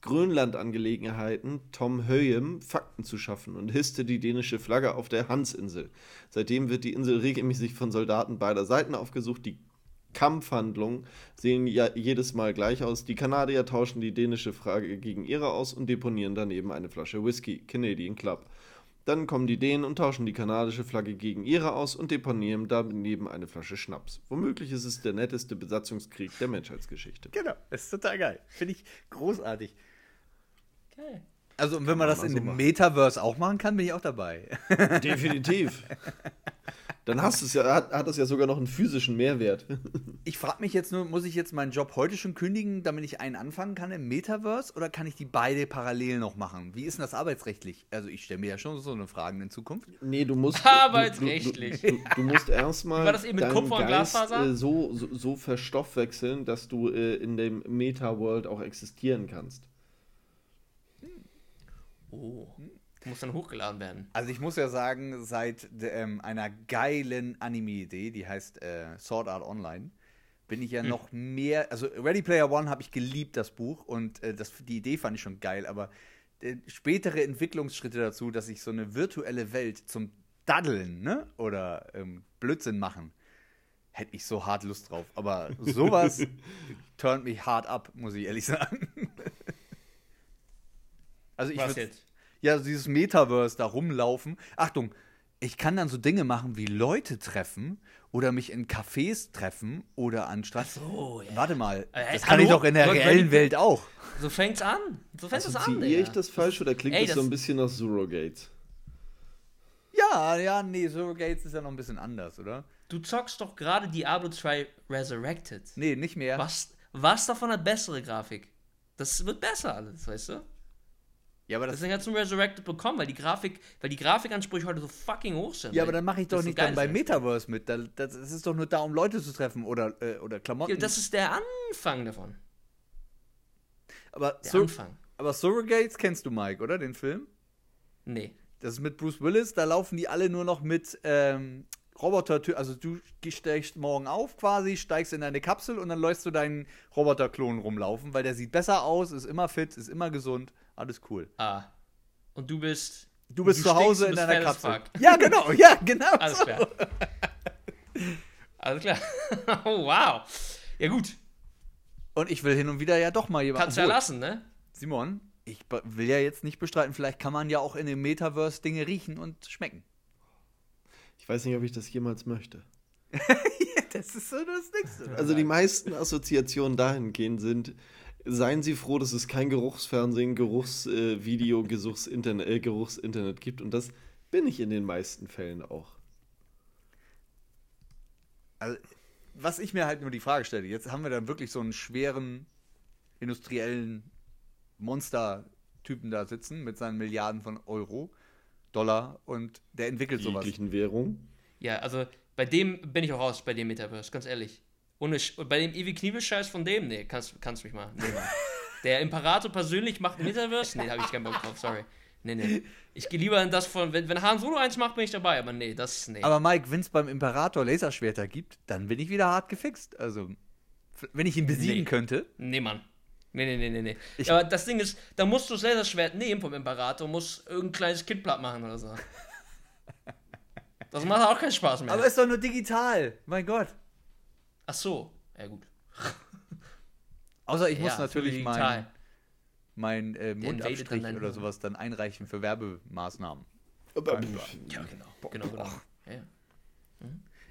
Grönlandangelegenheiten, Tom Høyem, Fakten zu schaffen und hisste die dänische Flagge auf der Hansinsel. Seitdem wird die Insel regelmäßig von Soldaten beider Seiten aufgesucht. Die Kampfhandlungen sehen ja jedes Mal gleich aus. Die Kanadier tauschen die dänische Flagge gegen ihre aus und deponieren daneben eine Flasche Whisky, Canadian Club. Dann kommen die Dänen und tauschen die kanadische Flagge gegen ihre aus und deponieren daneben eine Flasche Schnaps. Womöglich ist es der netteste Besatzungskrieg der Menschheitsgeschichte. Genau, ist total geil. Finde ich großartig. Geil. Also, und wenn man das man in so dem machen. Metaverse auch machen kann, bin ich auch dabei. Definitiv. (laughs) Dann hast du es ja, hat, hat das ja sogar noch einen physischen Mehrwert. (laughs) Ich frage mich jetzt nur, muss ich jetzt meinen Job heute schon kündigen, damit ich einen anfangen kann im Metaverse oder kann ich die beide parallel noch machen? Wie ist denn das arbeitsrechtlich? Also ich stelle mir ja schon so eine Frage in Zukunft. Nee, du musst. Arbeitsrechtlich. (laughs) Du, du, du, du musst erstmal. War das eben mit Kupfer und Glasfaser? Äh, so, so, so verstoffwechseln, dass du äh, in dem Meta-World auch existieren kannst. Oh. Muss dann hochgeladen werden. Also ich muss ja sagen, seit ähm, einer geilen Anime-Idee, die heißt äh, Sword Art Online, bin ich ja noch mehr, also Ready Player One habe ich geliebt, das Buch, und äh, das, die Idee fand ich schon geil, aber äh, spätere Entwicklungsschritte dazu, dass ich so eine virtuelle Welt zum Daddeln, ne, oder ähm, Blödsinn machen, hätte ich so hart Lust drauf. Aber (laughs) sowas turnt mich hart ab, muss ich ehrlich sagen. (laughs) Also ich Was würd- jetzt? Ja, dieses Metaverse da rumlaufen. Achtung, ich kann dann so Dinge machen wie Leute treffen oder mich in Cafés treffen oder an Strand. so, ja. Warte mal, Äh, das hallo? kann ich doch in der reellen Welt auch. So fängt's an. So fängt es an. Assoziiere Digga. ich das falsch oder klingt Ey, das so das- ein bisschen nach Surrogates? Ja, Ja, ja, nee, Surrogates ist ja noch ein bisschen anders, oder? Du zockst doch gerade Diablo 2 Resurrected. Nee, nicht mehr. Was, was davon hat bessere Grafik? Das wird besser alles, weißt du? Ja, aber das, Deswegen hat es ein Resurrected bekommen, weil die Grafik, weil die Grafikansprüche heute so fucking hoch sind. ja, aber dann mache ich doch nicht dann bei. Metaverse mit. Da- Das, das ist doch nur da, um Leute zu treffen oder, äh, oder Klamotten. Ja, das ist der Anfang davon. aber, Der Sur Anfang. aber Surrogates kennst du, Mike, oder? Den Film? Nee. Das ist mit Bruce Willis, da laufen die alle nur noch mit ähm, Roboter, also du steigst morgen auf quasi, steigst in deine Kapsel und dann lässt du deinen Roboterklon rumlaufen, weil der sieht besser aus, ist immer fit, ist immer gesund, alles cool. Ah. Und du bist. Du bist zu stinkst, Hause du in deiner fuck. Ja, genau, (laughs) ja, genau. Alles so. klar. Alles klar. (laughs) oh, wow. Ja, gut. Und ich will hin und wieder ja doch mal jemanden. Kannst ja Obwohl, lassen, ne? Simon, ich will ja jetzt nicht bestreiten, vielleicht kann man ja auch in dem Metaverse Dinge riechen und schmecken. Ich weiß nicht, ob ich das jemals möchte. (laughs) das ist so das Nächste. Also die meisten Assoziationen dahingehend sind, seien Sie froh, dass es kein Geruchsfernsehen, Geruchsvideo, äh, Geruchsinternet, äh, Geruchsinternet gibt. Und das bin ich in den meisten Fällen auch. Also, was ich mir halt nur die Frage stelle, jetzt haben wir dann wirklich so einen schweren industriellen Monster-Typen da sitzen mit seinen Milliarden von Euro, Dollar und der entwickelt sowas. Jeglichen Währung. Ja, also bei dem bin ich auch raus, bei dem Metaverse, ganz ehrlich. Ohne Sch bei dem ewig Kniebelscheiß von dem, nee, kannst, kannst mich mal. Nee, Mann. Der Imperator persönlich macht Metaverse? Nee, habe ich keinen Bock drauf, sorry. Nee, nee. Ich gehe lieber in das von, wenn, wenn Han Solo eins macht, bin ich dabei, aber nee, das, nee. Aber Mike, wenn es beim Imperator Laserschwerter gibt, dann bin ich wieder hart gefixt. Also, wenn ich ihn besiegen Nee. könnte. Nee, Mann. Nee, nee, nee, nee, nee. Ich- aber das Ding ist, da musst du das Laserschwert nehmen vom Imperator und musst irgendein kleines Kind platt machen oder so. Das macht auch keinen Spaß mehr. Aber ist doch nur digital. Mein Gott. Ach so. Ja, gut. (laughs) Außer ich Ja, muss natürlich mein, mein äh, Mundabstrich oder sowas dann einreichen für Werbemaßnahmen. Aber, Ja, genau. Genau, genau. Ja, ja.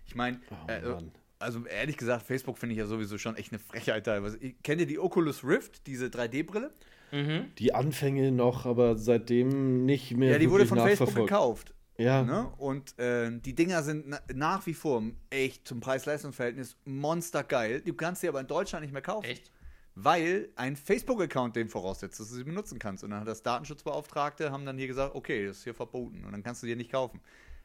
Ich meine, Oh, äh, Mann. also ehrlich gesagt, Facebook finde ich ja sowieso schon echt eine Frechheit teilweise. Ich- Kennt ihr die Oculus Rift, diese 3D-Brille? Mhm. die Anfänge noch, aber seitdem nicht mehr. Ja, die wurde von Facebook gekauft. Ja, Ne? Und äh, die Dinger sind na nach wie vor echt zum Preis-Leistungs-Verhältnis monstergeil. Du kannst sie aber in Deutschland nicht mehr kaufen. Echt? Weil ein Facebook-Account den voraussetzt, dass du sie benutzen kannst. Und dann hat das Datenschutzbeauftragte haben dann hier gesagt, okay, das ist hier verboten und dann kannst du dir nicht kaufen.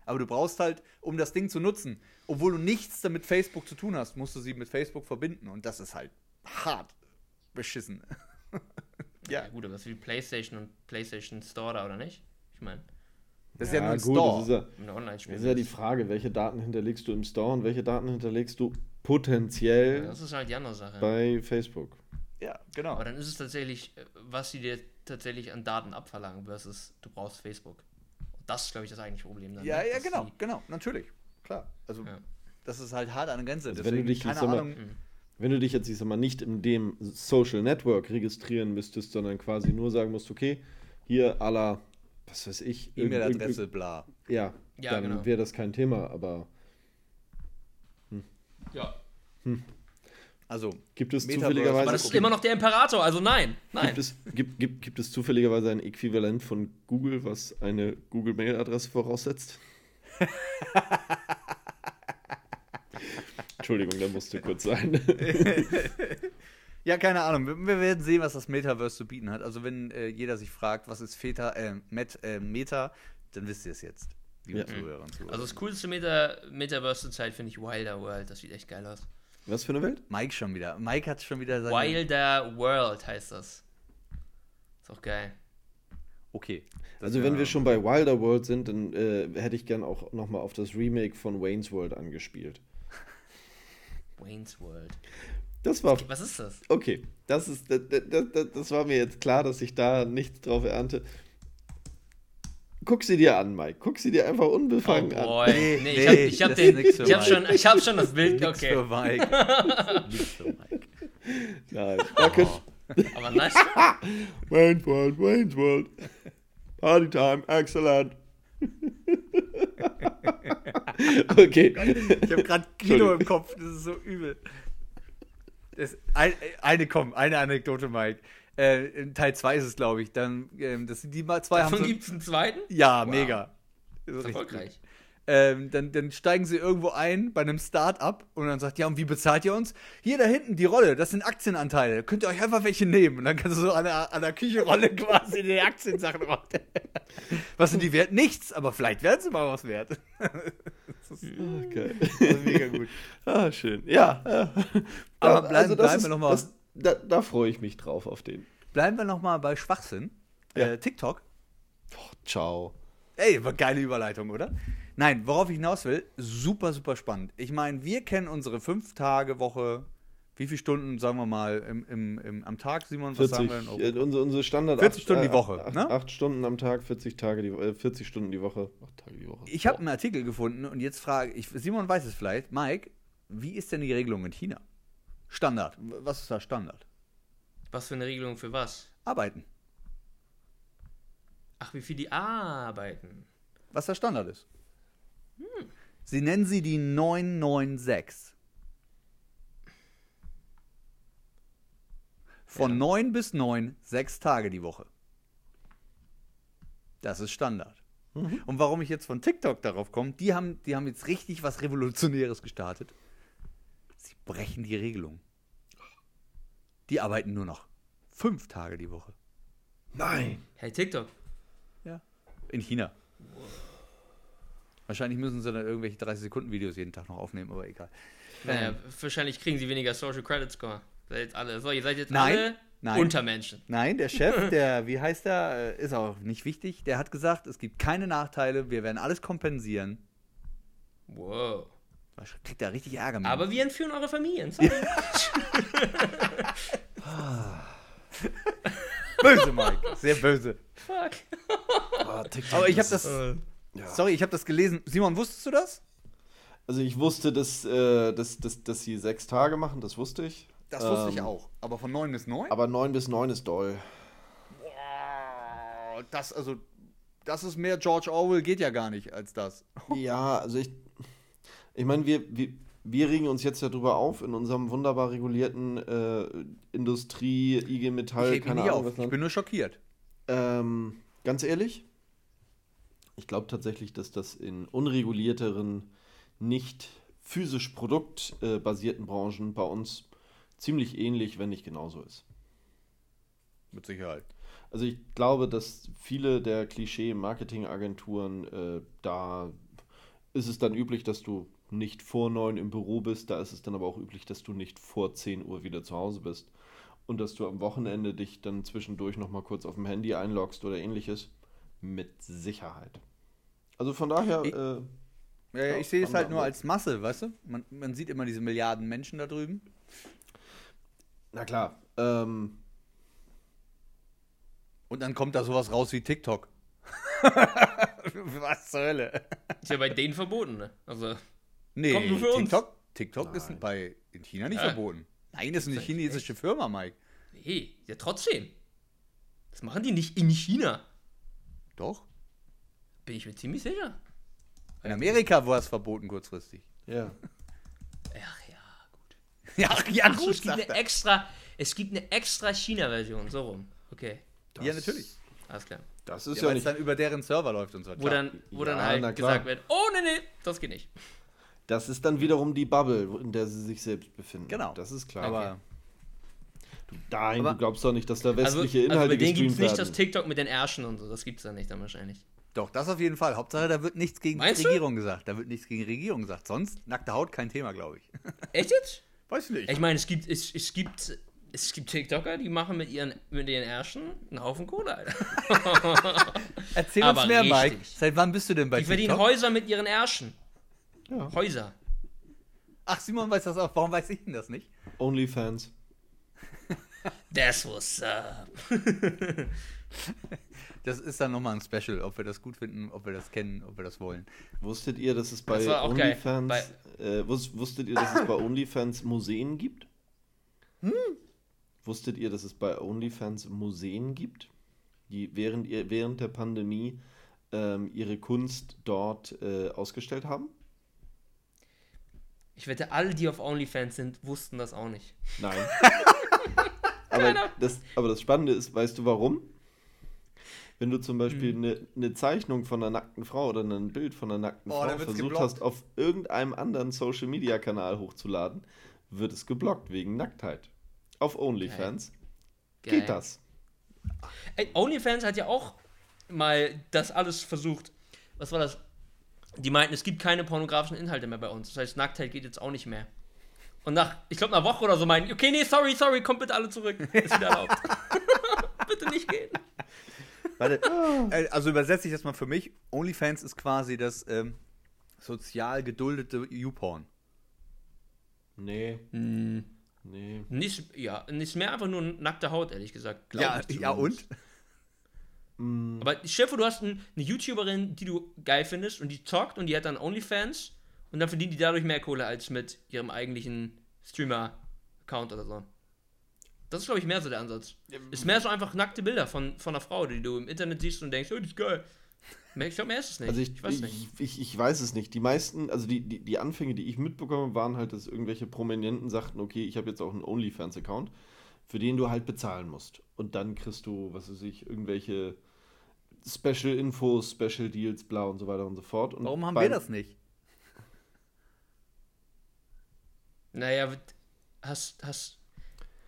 Aber du brauchst halt, um das Ding zu nutzen, obwohl du nichts damit Facebook zu tun hast, musst du sie mit Facebook verbinden. Und das ist halt hart beschissen. (laughs) Ja. Ja. gut, aber das ist wie PlayStation und PlayStation Store da, oder nicht? Ich meine, Das ist ja, nur ein gut, Store. Das ist ja, ein das ist ja die Frage, welche Daten hinterlegst du im Store und welche Daten hinterlegst du potenziell Das ist halt die andere Sache. bei Facebook. ja, genau. Aber dann ist es tatsächlich, äh, was sie dir tatsächlich an Daten abverlangen, versus du brauchst Facebook. Das ist, glaube ich, das eigentliche Problem dann. Ja, ne? ja, Dass genau, genau, natürlich. Klar. Also, Ja. das ist halt hart an der Grenze. Also wenn du dich, keine mal, Ahnung. Wenn du dich jetzt, ich sag mal, nicht in dem Social Network registrieren müsstest, sondern quasi nur sagen musst, okay, hier à la, was weiß ich, E-Mail-Adresse, bla. Ja, Ja, dann genau. wäre das kein Thema, aber Ja. Also, gibt es Metaverse. zufälligerweise. Aber das ist immer noch der Imperator, also nein. Nein. Gibt es, gibt, gibt, gibt es zufälligerweise ein Äquivalent von Google, was eine Google-Mail-Adresse voraussetzt? (laughs) Entschuldigung, der musste kurz sein. (laughs) ja, keine Ahnung. Wir, wir werden sehen, was das Metaverse zu bieten hat. Also, wenn äh, jeder sich fragt, was ist Feta, äh, Met, äh, Meta, dann wisst ihr es jetzt. Liebe Ja. Zuhörer und Zuhörer. Also das coolste Meta Metaverse zur Zeit finde ich Wilder World. Das sieht echt geil aus. Was für eine Welt? Mike schon wieder. Mike hat schon wieder seine. Wilder World heißt das. Ist auch geil. Okay. Also, wenn wir schon bei Wilder World sind, dann äh, hätte ich gern auch nochmal auf das Remake von Wayne's World angespielt. Wayne's World. Das war Was ist das? Okay, das ist das, das, das war mir jetzt klar, dass ich da nichts drauf ernte. Guck sie dir an, Mike. Guck sie dir einfach Oh unbefangen an. boy. Nee, Nee, nee, ich hab, ich hab den, ich hab Mike. schon, ich hab schon das Bild, Nix okay. für Mike. (laughs) Nix für Mike. Nein, da könnt, Aber nice. (laughs) Wayne's World, Wayne's World. Party time, excellent. (laughs) okay. Ich habe gerade Kino im Kopf, das ist so übel. Das, ein, eine, komm, eine Anekdote, Mike. Äh, in Teil 2 ist es, glaube ich. Dann, ähm, das sind die mal zwei haben Davon so, gibt's einen zweiten? Ja, Wow. mega. Erfolgreich. gut. Ähm, dann, dann steigen sie irgendwo ein bei einem Start-up und dann sagt, ja, und wie bezahlt ihr uns? Hier da hinten die Rolle, das sind Aktienanteile. Könnt ihr euch einfach welche nehmen? Und dann kannst du so an der, an der Küchenrolle (laughs) quasi die Aktiensachen raus. Was sind die wert? Nichts, aber vielleicht werden sie mal was wert. (laughs) Das ist, Okay. das ist mega gut. (laughs) Ah, schön. Ja. ja. Aber bleiben- bleiben ist, wir noch mal- Das, da, da freue ich mich drauf auf den. Bleiben wir nochmal bei Schwachsinn. Ja. Äh, TikTok. Oh, ciao. Ey, war geile Überleitung, oder? Nein, worauf ich hinaus will, super, super spannend. Ich meine, wir kennen unsere 5-Tage-Woche. Wie viele Stunden, sagen wir mal, im, im, im, am Tag, Simon? Was 40, sagen wir denn? unsere, unsere Standard. 40 Stunden die äh, Woche, Acht, ne? acht Stunden am Tag, 40 Tage die äh, 40 Stunden die Woche. Acht Tage die Woche. Ich habe einen Artikel gefunden und jetzt frage ich, Simon weiß es vielleicht, Mike, wie ist denn die Regelung in China? Standard. Was ist da Standard? Was für eine Regelung für was? Arbeiten. Ach, wie viel die arbeiten. Was der Standard ist. Sie nennen sie die 996. Von Ja. 9 bis 9, sechs Tage die Woche. Das ist Standard. Und warum ich jetzt von TikTok darauf komme, die haben, die haben jetzt richtig was Revolutionäres gestartet. Sie brechen die Regelung. Die arbeiten nur noch fünf Tage die Woche. Nein. Hey, TikTok. Ja. In China. Wahrscheinlich müssen sie dann irgendwelche 30-Sekunden-Videos jeden Tag noch aufnehmen, aber egal. Naja, wahrscheinlich kriegen sie weniger Social Credit Score. Seid jetzt alle, so, ihr seid jetzt Nein, alle nein. Untermenschen. Nein, der Chef, (laughs) der, wie heißt der, äh, ist auch nicht wichtig, der hat gesagt, es gibt keine Nachteile, wir werden alles kompensieren. Wow. Da kriegt er richtig Ärger mit. Aber wir entführen eure Familien. Sorry. (laughs) böse, Mike. Sehr böse. Fuck. (laughs) TikTok Aber ich habe das, Ja. sorry, ich habe das gelesen. Simon, wusstest du das? Also ich wusste, dass, äh, dass, dass, dass sie sechs Tage machen, das wusste ich. Das wusste ich Ähm, auch. Aber von 9 bis 9? Aber neun bis neun ist doll. Boah, das, also, das ist mehr George Orwell, geht ja gar nicht als das. (laughs) Ja, also ich, ich meine, wir, wir, wir regen uns jetzt ja drüber auf in unserem wunderbar regulierten äh, Industrie, IG Metall, ich keine Ahnung auf. Ich bin nur schockiert. Ähm, ganz ehrlich, ich glaube tatsächlich, dass das in unregulierteren, nicht physisch produktbasierten Branchen bei uns ziemlich ähnlich, wenn nicht genauso ist. Mit Sicherheit. Also ich glaube, dass viele der Klischee-Marketing-Agenturen, äh, da ist es dann üblich, dass du nicht vor neun im Büro bist, da ist es dann aber auch üblich, dass du nicht vor 10 Uhr wieder zu Hause bist und dass du am Wochenende dich dann zwischendurch nochmal kurz auf dem Handy einloggst oder ähnliches. Mit Sicherheit. Also von daher, Ich- äh, Ja, ich sehe es halt nur als Masse, weißt du? Man, man sieht immer diese Milliarden Menschen da drüben. na klar, ähm, Und dann kommt da sowas raus wie TikTok. (laughs) Was zur Hölle? Ist ja bei denen verboten, ne? Also, Nee, Kommt nur für uns. TikTok, TikTok ist bei, in China nicht Ja. verboten. Nein, das ist eine chinesische Firma, Mike. nee, ja trotzdem. Das machen die nicht in China. Doch. Bin ich mir ziemlich sicher. In Amerika war es verboten kurzfristig. ja. Ach ja, gut. Ja, ja Ach es gibt eine extra, es gibt eine extra China-Version, so rum. Okay, Ja, natürlich. alles klar. Das ist Ja, ja, weil es nicht. dann über deren Server läuft und so. Wo klar. dann, wo Ja, dann halt gesagt wird, oh nee, nee, das geht nicht. Das ist dann wiederum die Bubble, in der sie sich selbst befinden. Genau. Das ist klar. Aber Nein, Aber- du glaubst doch nicht, dass da Also, westliche also bei Inhalte denen gibt es gestreamt nicht das. TikTok mit den Ärschen und so, das gibt es dann nicht dann wahrscheinlich. doch, das auf jeden Fall. Hauptsache, da wird nichts gegen Meinst die du? Regierung gesagt. Da wird nichts gegen die Regierung gesagt. Sonst nackte Haut kein Thema, glaube ich. (laughs) Echt jetzt? Weiß nicht. Ich meine, es gibt, es, es gibt, es gibt TikToker, die machen mit ihren, mit ihren Ärschen einen Haufen Kohle, Alter. (laughs) Erzähl aber uns mehr, richtig. Mike. Seit wann bist du denn bei Die verdienen TikTok? Häuser mit ihren Ärschen. Ja. Häuser. Ach, Simon weiß das auch. Warum weiß ich denn das nicht? Onlyfans. That's what's up. Das ist dann nochmal ein Special, ob wir das gut finden, ob wir das kennen, ob wir das wollen. Wusstet ihr, dass es bei. OnlyFans Bei- äh, wus wusstet ihr, dass es bei OnlyFans Museen gibt? Hm? Wusstet ihr, dass es bei OnlyFans Museen gibt, die während ihr während der Pandemie ähm, ihre Kunst dort äh, ausgestellt haben? Ich wette, alle, die auf OnlyFans sind, wussten das auch nicht. Nein. (laughs) aber, das, aber das Spannende ist, weißt du warum? wenn du zum Beispiel eine ne Zeichnung von einer nackten Frau oder ein Bild von einer nackten Oh, Frau versucht geblockt. hast, auf irgendeinem anderen Social-Media-Kanal hochzuladen, wird es geblockt wegen Nacktheit. Auf OnlyFans Geil. geht das. Ey, OnlyFans hat ja auch mal das alles versucht. Was war das? Die meinten, es gibt keine pornografischen Inhalte mehr bei uns. Das heißt, Nacktheit geht jetzt auch nicht mehr. Und nach, ich glaube, einer Woche oder so meinten, okay, nee, sorry, sorry, kommt bitte alle zurück. Ist wieder erlaubt. (laughs) bitte nicht gehen. Warte, äh, also übersetze ich das mal für mich. OnlyFans ist quasi das ähm, sozial geduldete YouPorn. Nee, Hm, nee. nicht, ja, nicht mehr einfach nur nackte Haut, ehrlich gesagt. Ja, ich ja und? Aber stell dir vor, du hast ein, eine YouTuberin, die du geil findest und die zockt und die hat dann OnlyFans und dann verdient die dadurch mehr Kohle als mit ihrem eigentlichen Streamer-Account oder so. Das ist, glaube ich, mehr so der Ansatz. Ist mehr so einfach nackte Bilder von, von einer Frau, die du im Internet siehst und denkst, oh, die ist geil. Ich glaube, mehr ist es nicht. Also ich, weiß ich, nicht. ich, ich, weiß es nicht. Die meisten, also die, die, die Anfänge, die ich mitbekomme, waren halt, dass irgendwelche Prominenten sagten, okay, ich habe jetzt auch einen OnlyFans-Account, für den du halt bezahlen musst. Und dann kriegst du, was weiß ich, irgendwelche Special Infos, Special Deals, bla und so weiter und so fort. Und Warum haben bei- wir das nicht? Naja, hast, hast,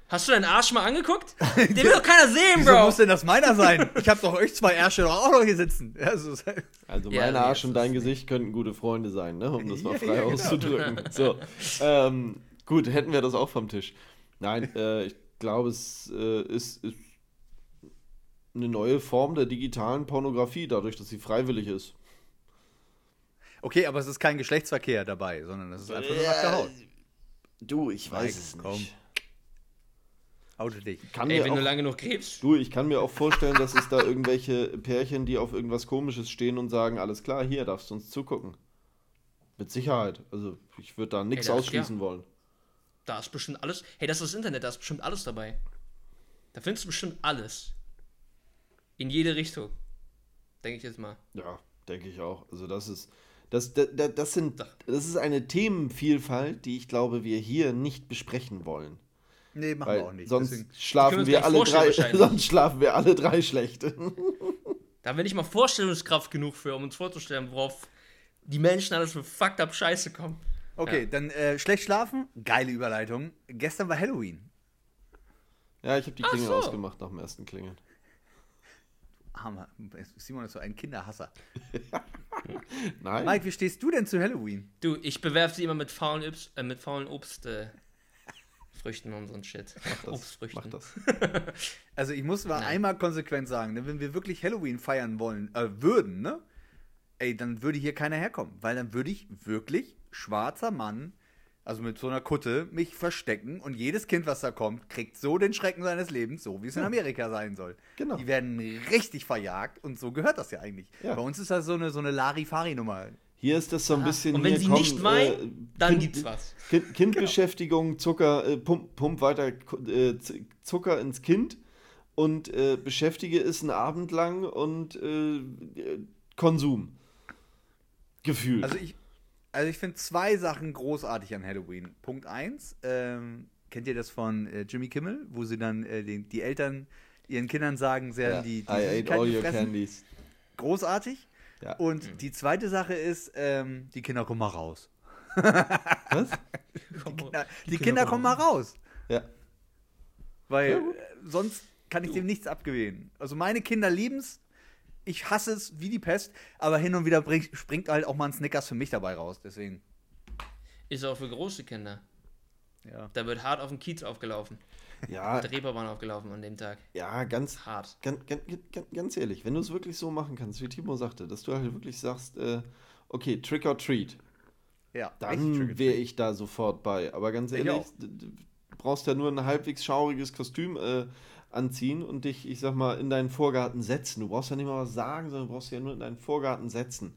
hast du deinen Arsch mal angeguckt? (laughs) Den will doch keiner sehen, Wieso Bro. muss denn das meiner sein? Ich habe doch euch zwei Ärsche doch auch noch hier sitzen. Ja, so ist- Also Ja, mein nee, Arsch und dein Gesicht könnten gute Freunde sein, ne? um das mal Ja, frei ja, genau. auszudrücken. (laughs) So, ähm, gut, hätten wir das auch vom Tisch. Nein, äh, ich glaube, es äh, ist, ist eine neue Form der digitalen Pornografie, dadurch, dass sie freiwillig ist. Okay, aber es ist kein Geschlechtsverkehr dabei, sondern es ist einfach nur nackte Haut. Du, ich weiß es komm. nicht. Oute dich. Kann Ey, mir wenn du auch, lange genug krebst. du, ich kann mir auch vorstellen, dass es da irgendwelche Pärchen, die auf irgendwas Komisches stehen und sagen, alles klar, hier darfst du uns zugucken. Mit Sicherheit. Also ich würde da nichts ausschließen wollen. Da ist bestimmt alles. Hey, das ist das Internet, da ist bestimmt alles dabei. Da findest du bestimmt alles. In jede Richtung. Denke ich jetzt mal. Ja, denke ich auch. Also das ist, das, das, das sind, das ist eine Themenvielfalt, die ich glaube, wir hier nicht besprechen wollen. Nee, machen Weil wir auch nicht. sonst Deswegen- schlafen wir alle drei, (laughs) sonst schlafen wir alle drei schlecht. Da haben wir nicht mal Vorstellungskraft genug für, um uns vorzustellen, worauf die Menschen alles für fucked up Scheiße kommen. Okay, Ja. dann äh, schlecht schlafen. Geile Überleitung. Gestern war Halloween. Ja, ich habe die Klingel so. ausgemacht nach dem ersten Klingeln. Hammer. Simon ist so ein Kinderhasser. (laughs) (laughs) Nein. Mike, wie stehst du denn zu Halloween? Du, ich bewerfe sie immer mit faulen, Obst, äh, mit faulen Obst, äh, Früchten und so ein Shit. das, Obstfrüchten. mach das. (laughs) Also ich muss mal Nein. einmal konsequent sagen, ne, wenn wir wirklich Halloween feiern wollen, äh, würden, ne? Ey, dann würde hier keiner herkommen, weil dann würde ich wirklich schwarzer Mann, also mit so einer Kutte, mich verstecken und jedes Kind, was da kommt, kriegt so den Schrecken seines Lebens, so wie es in Amerika sein soll. Genau. Die werden richtig verjagt und so gehört das ja eigentlich. Ja. Bei uns ist das so eine, so eine Larifari-Nummer. Hier ist das so ein bisschen. Und wenn hier, sie komm, nicht weint, äh, dann kind, gibt's was. Kind, Kindbeschäftigung, Zucker, äh, pump, pump weiter äh, Zucker ins Kind und äh, beschäftige es einen Abend lang und äh, Konsum. Gefühl. Also ich, also ich finde zwei Sachen großartig an Halloween. Punkt eins, ähm, kennt ihr das von äh, Jimmy Kimmel, wo sie dann äh, den, die Eltern ihren Kindern sagen, sie ja, haben die, die I ate all your candies. Großartig. Ja. Und die zweite Sache ist, ähm, die Kinder kommen mal raus. (laughs) Was? Na, die, Kinder, kommen mal raus. Ja. Weil Ja, äh, sonst kann ich dem nichts abgewinnen. Also meine Kinder lieben es. Ich hasse es wie die Pest, aber hin und wieder bring, springt halt auch mal ein Snickers für mich dabei raus. Deswegen, Ist auch für große Kinder. ja. Da wird hart auf den Kiez aufgelaufen. Ja, Der Reeperbahn aufgelaufen an dem Tag. ja, ganz, Hart. ganz, ganz, ganz, ganz ehrlich, wenn du es wirklich so machen kannst, wie Timo sagte, dass du halt wirklich sagst, äh, okay, Trick or Treat, Ja, dann wäre ich da sofort bei. Aber ganz Ich ehrlich, du brauchst ja nur ein halbwegs schauriges Kostüm äh, anziehen und dich, ich sag mal, in deinen Vorgarten setzen. Du brauchst ja nicht mal was sagen, sondern du brauchst ja nur in deinen Vorgarten setzen.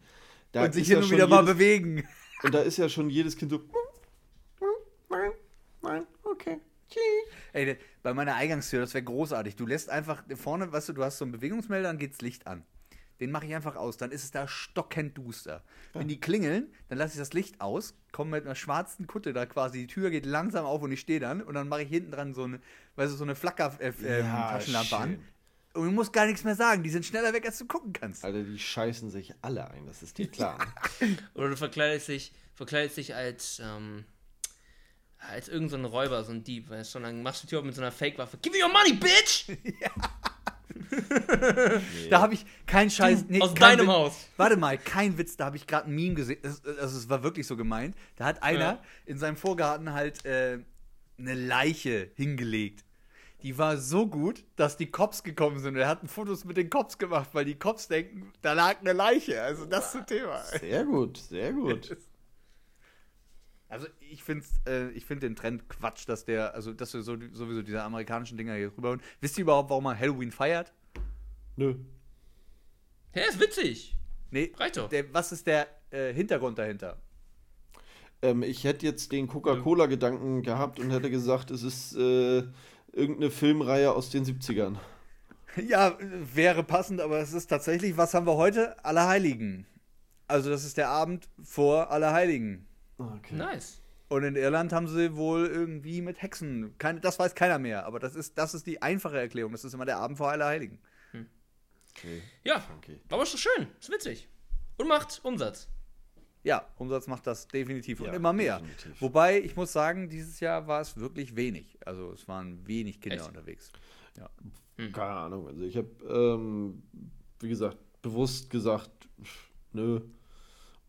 Da und sich hin ja und wieder mal jedes, bewegen. Und da ist ja schon jedes Kind so. Nein, nein, okay. Tschüss. Ey, de- bei meiner Eingangstür, das wäre großartig. Du lässt einfach vorne, weißt du, du hast so einen Bewegungsmelder, dann geht's Licht an. Den mache ich einfach aus, dann ist es da stockend duster. Wenn die klingeln, dann lasse ich das Licht aus, komme mit einer schwarzen Kutte da quasi, die Tür geht langsam auf und ich stehe dann und dann mache ich hinten dran so eine, weißt du, so eine Ja, Flacker-Taschenlampe an. schön. Und du musst gar nichts mehr sagen. Die sind schneller weg, als du gucken kannst. Alter, die scheißen sich alle ein, das ist dir klar. (laughs) Oder du verkleidest dich, verkleidest dich als, ähm, als irgendein so Räuber, so ein Dieb, weißt du, und dann machst du die Tür mit so einer Fake-Waffe. Give me your money, bitch! (laughs) Da habe ich keinen Scheiß. nee, aus kein deinem Witz- Haus. Warte mal, kein Witz, da habe ich gerade ein Meme gesehen. Das, also es war wirklich so gemeint. Da hat einer Ja. in seinem Vorgarten halt äh, eine Leiche hingelegt. Die war so gut, dass die Cops gekommen sind. Er hat Fotos mit den Cops gemacht, weil die Cops denken, da lag eine Leiche. Also das zum Thema. Sehr gut, sehr gut. (laughs) Also ich finde äh, ich find den Trend Quatsch, dass der, also dass wir so, sowieso diese amerikanischen Dinger hier rüberholen. Wisst ihr überhaupt, warum man Halloween feiert? Nö. Hä, ist witzig. Nee, Reicht doch. Der, was ist der äh, Hintergrund dahinter? Ähm, ich hätte jetzt den Coca-Cola-Gedanken gehabt und hätte gesagt, es ist äh, irgendeine Filmreihe aus den 70ern. (laughs) Ja, wäre passend, aber es ist tatsächlich, was haben wir heute? Allerheiligen. Also das ist der Abend vor Allerheiligen. Okay. Nice. Und in Irland haben sie wohl irgendwie mit Hexen. Keine, das weiß keiner mehr, aber das ist, das ist die einfache Erklärung. Das ist immer der Abend vor Allerheiligen. okay. Ja, Okay. aber ist doch schön. Ist witzig. Und macht Umsatz. Ja, Umsatz macht das definitiv und Ja, immer mehr. definitiv. Wobei, ich muss sagen, dieses Jahr war es wirklich wenig. Also es waren wenig Kinder Echt? unterwegs. Ja. Keine Ahnung. Also ich habe, ähm, wie gesagt, bewusst gesagt, pff, nö.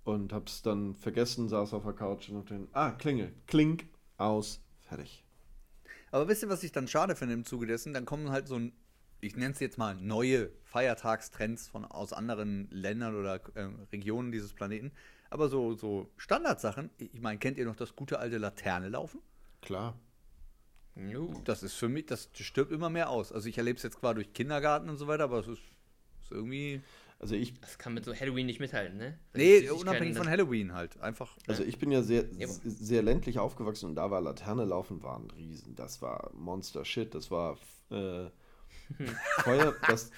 Und hab's dann vergessen, saß auf der Couch und hab den, ah, Klingel, klink, aus, fertig. Aber wisst ihr, was ich dann schade finde im Zuge dessen? Dann kommen halt so, ich nenne es jetzt mal neue Feiertagstrends von aus anderen Ländern oder ähm, Regionen dieses Planeten. Aber so, so Standardsachen, ich meine, kennt ihr noch das gute alte Laterne laufen? Klar. Jo. Das ist für mich, das stirbt immer mehr aus. Also ich erlebe es jetzt zwar durch Kindergarten und so weiter, aber es ist, ist irgendwie. Also ich, Das kann mit so Halloween nicht mithalten, ne? Wenn Nee, unabhängig von Halloween halt. Einfach. also ich bin ja sehr, Ja, sehr ländlich aufgewachsen und da war Laterne laufen war ein Riesen. Das war Monster Shit. Das war äh, (laughs) Feuer, das.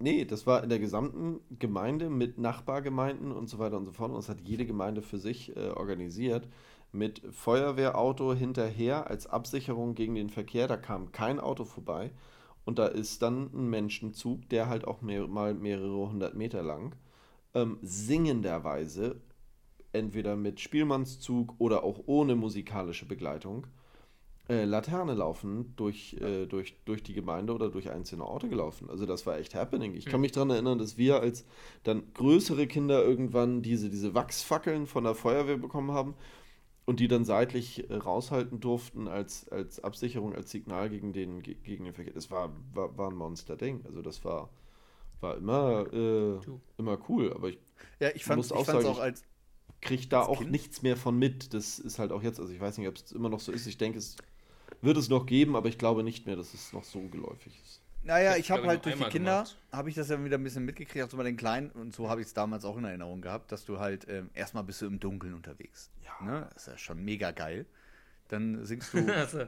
Nee, das war in der gesamten Gemeinde mit Nachbargemeinden und so weiter und so fort. Und das hat jede Gemeinde für sich äh, organisiert. Mit Feuerwehrauto hinterher als Absicherung gegen den Verkehr. Da kam kein Auto vorbei. Und da ist dann ein Menschenzug, der halt auch mehr, mal mehrere hundert Meter lang, ähm, singenderweise, entweder mit Spielmannszug oder auch ohne musikalische Begleitung, äh, Laterne laufen durch, äh, durch, durch die Gemeinde oder durch einzelne Orte gelaufen. Also das war echt happening. Ich kann mich daran erinnern, dass wir als dann größere Kinder irgendwann diese, diese Wachsfackeln von der Feuerwehr bekommen haben und die dann seitlich äh, raushalten durften als, als Absicherung, als Signal gegen den, ge- gegen den Verkehr. Das war, war, war ein Monster-Ding. Also das war, war immer, äh, immer cool. Aber ich Ja, ich fand muss es auch sagen, auch ich- als. kriege da Als auch Kind? nichts mehr von mit. Das ist halt auch jetzt, also ich weiß nicht, ob es immer noch so ist. Ich denke, es wird es noch geben, aber ich glaube nicht mehr, dass es noch so geläufig ist. Naja, Ich ich hab, habe halt durch die Kinder, habe ich das ja wieder ein bisschen mitgekriegt, auch so bei den Kleinen. Und so habe ich es damals auch in Erinnerung gehabt, dass du halt ähm, erstmal bist du im Dunkeln unterwegs. Ja. Ne? Das ist ja schon mega geil. Dann singst du (laughs) Also,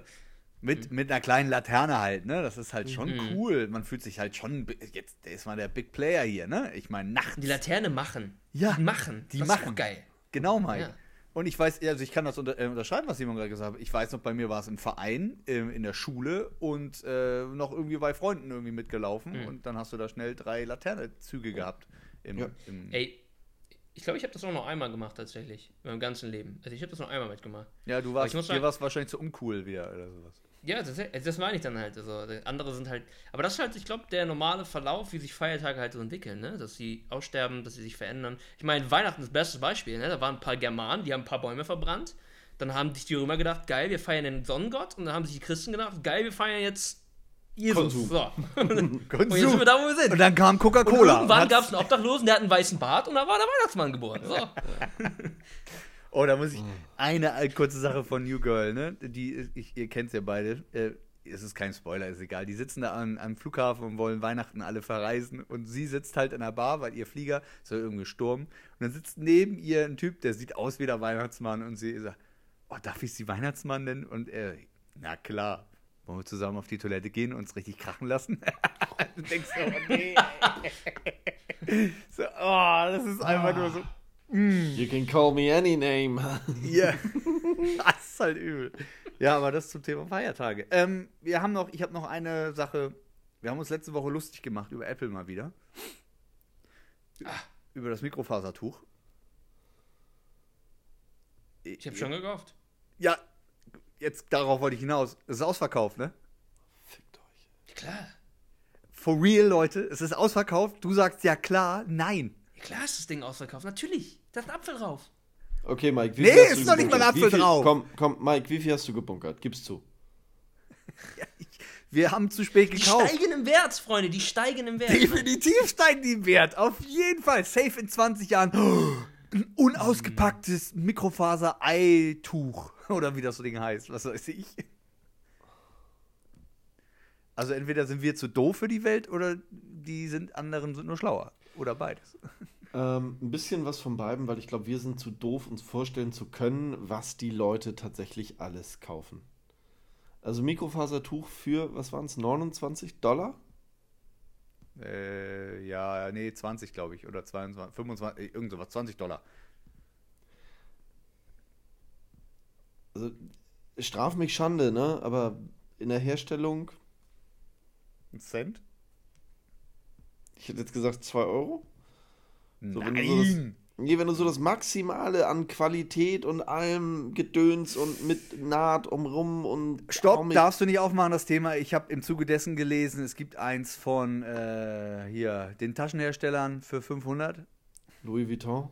mit, mit einer kleinen Laterne halt, ne? Das ist halt schon Mhm. cool. Man fühlt sich halt schon, jetzt der ist mal der Big Player hier, ne? Ich meine, nachts. die Laterne machen. Ja, Die machen. die das machen. Ist auch geil. Genau, Mike. Ja. Und ich weiß, also ich kann das unter, äh, unterschreiben, was Simon gerade gesagt hat. Ich weiß noch, bei mir war es im Verein, ähm, in der Schule und äh, noch irgendwie bei Freunden irgendwie mitgelaufen. Mhm. Und dann hast du da schnell drei Laternezüge gehabt. Im, Ja. im, Ey, ich glaube, ich habe das auch noch einmal gemacht tatsächlich. In meinem ganzen Leben. Also ich habe das noch einmal mitgemacht. ja, du warst, ich muss dir sagen- warst wahrscheinlich zu uncool wieder oder sowas. Ja, das, das meine ich dann halt. Also, andere sind halt. Aber das ist halt, ich glaube, der normale Verlauf, wie sich Feiertage halt so entwickeln, ne? Dass sie aussterben, dass sie sich verändern. Ich meine, Weihnachten ist das beste Beispiel, ne? Da waren ein paar Germanen, die haben ein paar Bäume verbrannt. Dann haben sich die Römer gedacht, geil, wir feiern den Sonnengott. Und dann haben sich die Christen gedacht, geil, wir feiern jetzt Jesus. Konsum. So. (laughs) Und jetzt sind wir da, wo wir sind. Und dann kam Und Coca-Cola. irgendwann und gab hat's- es einen Obdachlosen, der hat einen weißen Bart und da war der Weihnachtsmann geboren. So. (laughs) Oh, da muss ich. Eine äh, kurze Sache von New Girl, ne? Die, ich, ihr kennt ja beide. Äh, es ist kein Spoiler, ist egal. Die sitzen da am, am Flughafen und wollen Weihnachten alle verreisen. Und sie sitzt halt in der Bar, weil ihr Flieger ist ja irgendwie gestorben. Und dann sitzt neben ihr ein Typ, der sieht aus wie der Weihnachtsmann. Und sie sagt: Oh, darf ich sie Weihnachtsmann nennen? Und er, na klar. Wollen wir zusammen auf die Toilette gehen und uns richtig krachen lassen? (laughs) du denkst so, oh nee. (laughs) so, oh, das ist einfach nur so. You can call me any name. (laughs) Ja, (laughs) das ist halt übel. Ja, aber das zum Thema Feiertage. Ähm, wir haben noch, ich habe noch eine Sache. Wir haben uns letzte Woche lustig gemacht über Apple mal wieder. Über das Mikrofasertuch. Ich habe schon gekauft. Ja, jetzt darauf wollte ich hinaus. Es ist ausverkauft, ne? Fickt euch. Klar. For real, Leute. Es ist ausverkauft. Du sagst ja klar, nein. Klar ist das Ding ausverkauft. Natürlich. Da ist ein Apfel drauf. Okay, Mike, wie Nee, viel hast ist du doch nicht mal ein gebunkert? Apfel viel- drauf. Komm, komm, Mike, wie viel hast du gebunkert? Gib's zu. (laughs) Wir haben zu spät Die gekauft. steigen im Wert, Freunde. Die steigen im Wert. Definitiv steigen die im Wert. Auf jeden Fall. Safe in 20 Jahren. Oh, (gasps) ein unausgepacktes Mikrofaser-Eituch. (laughs) Oder wie das so Ding heißt. Was weiß ich. Also entweder sind wir zu doof für die Welt oder die sind anderen sind nur schlauer. Oder beides. (laughs) Ähm, ein bisschen was von beiden, weil ich glaube, wir sind zu doof, uns vorstellen zu können, was die Leute tatsächlich alles kaufen. Also Mikrofasertuch für, was waren es, 29 Dollar? Äh, ja, nee, 20 glaube ich. Oder 22, 25, irgend sowas. 20 Dollar. Also straf mich Schande, ne? Aber in der Herstellung, Ein Cent? ich hätte jetzt gesagt 2 Euro. So, wenn Nein! du so das, nee, wenn du so das Maximale an Qualität und allem Gedöns und mit Naht umrum und Stopp, Comic- darfst du nicht aufmachen, das Thema. Ich habe im Zuge dessen gelesen, es gibt eins von äh, hier, den Taschenherstellern für 500. Louis Vuitton.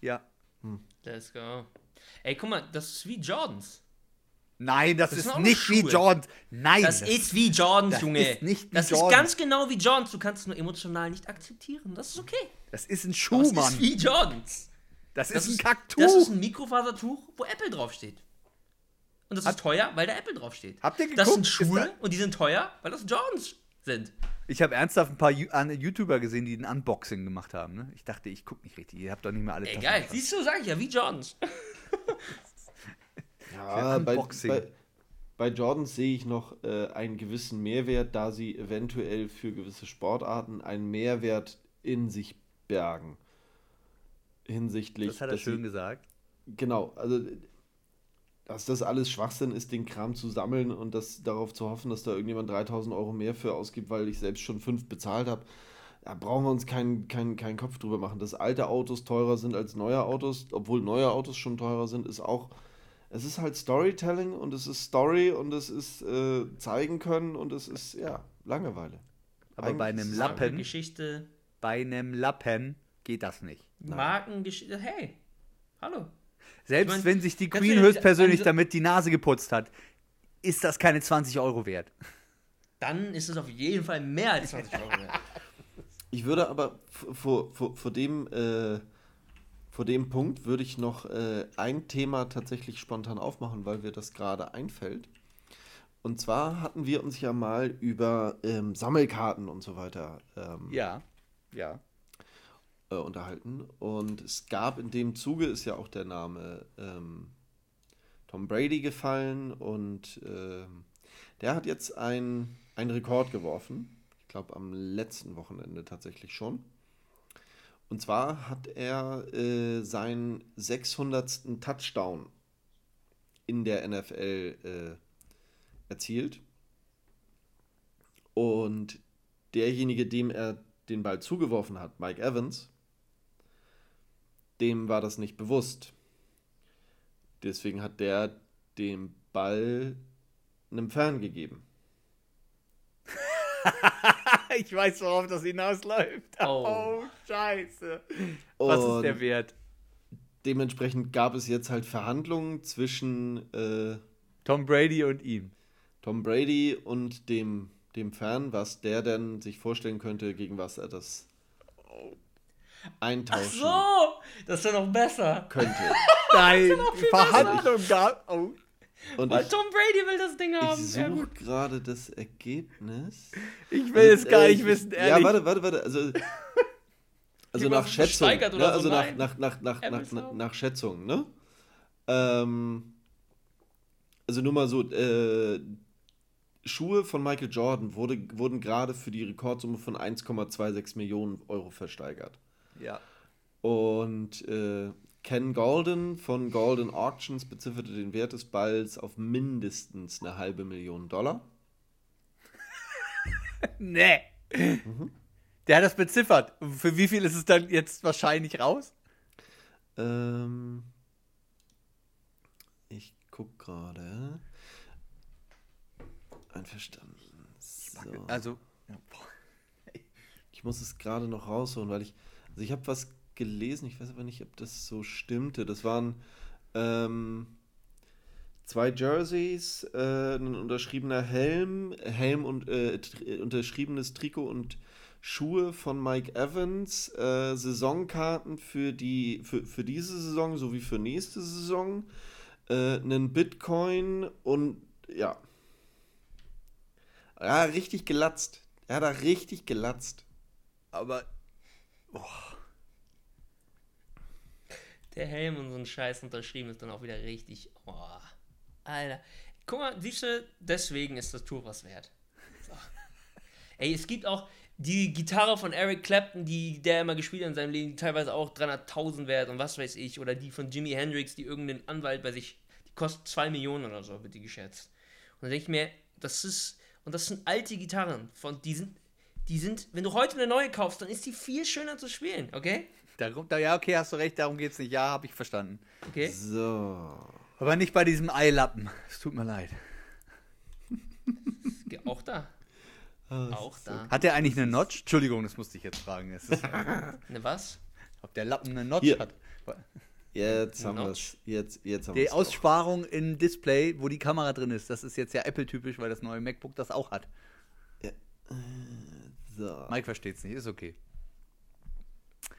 Ja. Let's go. Ey, guck mal, das ist wie Jordans. Nein, das, Das ist nicht nur wie Schuhe. Jordan. Nein. Das ist wie Jordans, das Junge. ist nicht wie das Jordans. ist ganz genau wie Jordans. Du kannst es nur emotional nicht akzeptieren. Das ist okay. das ist ein Das Schuh, ist Mann. wie Jordans. Das Das ist ein Kacktuch. Das ist ein Mikrofasertuch, wo Apple draufsteht. Und das Hat- ist teuer, weil da Apple draufsteht. Habt ihr Das sind geguckt? Ist Schuhe und die sind teuer, weil das Jordans sind. ich habe ernsthaft ein paar YouTuber gesehen, die ein Unboxing gemacht haben. Ne? Ich dachte, ich gucke nicht richtig. Ihr habt doch nicht mehr alle gefasst. Siehst du, sag ich ja, wie Jordans. (laughs) Ja, bei, bei, bei Jordans sehe ich noch äh, einen gewissen Mehrwert, da sie eventuell für gewisse Sportarten einen Mehrwert in sich bergen. Hinsichtlich. Das hat er schön sie, gesagt. Genau, also dass das alles Schwachsinn ist, den Kram zu sammeln und das darauf zu hoffen, dass da irgendjemand 3000 Euro mehr für ausgibt, weil ich selbst schon fünf bezahlt habe. Da brauchen wir uns keinen keinen keinen Kopf drüber machen. Dass alte Autos teurer sind als neue Autos, obwohl neue Autos schon teurer sind, ist auch. Es ist halt Storytelling und es ist Story und es ist äh, zeigen können und es ist, ja, Langeweile. Aber bei Eigentlich einem ist es Lappen, Geschichte, bei einem Lappen geht das nicht. Markengeschichte. Hey, hallo. Selbst Ich mein, wenn sich die Queen höchstpersönlich diese- damit die Nase geputzt hat, ist das keine 20 Euro wert. Dann ist es auf jeden Fall mehr als 20 Euro wert. Ich würde aber vor, vor, vor, dem, äh, vor dem Punkt würde ich noch äh, ein Thema tatsächlich spontan aufmachen, weil mir das gerade einfällt. Und zwar hatten wir uns ja mal über ähm, Sammelkarten und so weiter ähm, Ja, ja. äh, unterhalten. Und es gab in dem Zuge, ist ja auch der Name ähm, Tom Brady gefallen und ähm, der hat jetzt ein- einen Rekord geworfen. Ich glaube am letzten Wochenende tatsächlich schon. Und zwar hat er äh, seinen 600. Touchdown in der NFL äh, erzielt. Und derjenige, dem er den Ball zugeworfen hat, Mike Evans, dem war das nicht bewusst. Deswegen hat der den Ball einem Fan gegeben. (laughs) (laughs) ich weiß, worauf das hinausläuft. (laughs) Oh. scheiße. Was ist der Und Wert? Dementsprechend gab es jetzt halt Verhandlungen zwischen äh, Tom Brady und ihm. Tom Brady und dem, dem Fan, was der denn sich vorstellen könnte, gegen was er das Ach eintauschen so, das ist ja noch besser. könnte. (laughs) Nein, Verhandlung gab. Oh. Und Weil ich, Tom Brady will das Ding haben. ich Ja, suche gut. gerade das Ergebnis. Ich will es gar Äh, nicht ich- wissen, ehrlich. Ja, warte, warte, warte. Also, (laughs) also nach Jemand Schätzung. gesteigert Ne? oder so? Also nach, nach, nach, nach, nach, nach, nach Schätzung, ne? Ähm, also nur mal so, äh, Schuhe von Michael Jordan wurde, wurden gerade für die Rekordsumme von 1,26 Millionen Euro versteigert. Ja. Und äh, Ken Golden von Golden Auctions bezifferte den Wert des Balls auf mindestens eine halbe Million Dollar. (laughs) nee. Der hat das beziffert. Für wie viel ist es dann jetzt wahrscheinlich raus? Ähm, ich guck gerade. Einverstanden. So. Also, Ich muss es gerade noch rausholen, weil ich. Also ich habe was gelesen, ich weiß aber nicht, ob das so stimmte. Das waren ähm, zwei Jerseys, äh, ein unterschriebener Helm, Helm und äh, tr- unterschriebenes Trikot und Schuhe von Mike Evans, äh, Saisonkarten für die für, für diese Saison sowie für nächste Saison, äh, einen Bitcoin und ja. Ja, richtig gelatzt. Er hat da richtig gelatzt. aber Der Helm und so ein Scheiß unterschrieben ist dann auch wieder richtig. Oh, Alter. Guck mal, siehst du, deswegen ist das Tour was wert. So. (laughs) Ey, es gibt auch die Gitarre von Eric Clapton, die der immer gespielt hat in seinem Leben, die teilweise auch 300.000 wert und was weiß ich. Oder die von Jimi Hendrix, die irgendein Anwalt bei sich, die kostet 2 Millionen oder so, wird die geschätzt. Und dann denke ich mir, das ist, und das sind alte Gitarren, von, die sind, die sind, wenn du heute eine neue kaufst, dann ist die viel schöner zu spielen, okay? Darum, da, ja, okay, hast du recht, darum geht's nicht. Ja, habe ich verstanden. Okay? So. Aber nicht bei diesem Eilappen. Es tut mir leid. Auch da. Ah, Auch da. Hat der eigentlich eine Notch? Entschuldigung, das musste ich jetzt fragen. Es ist, (laughs) Ne, was? ob der Lappen eine Notch Hier. hat. Jetzt haben wir es. Jetzt, jetzt haben Die wir's auch. Aussparung im Display, wo die Kamera drin ist, das ist jetzt ja Apple-typisch, weil das neue MacBook das auch hat. So. Mike versteht's nicht, ist okay.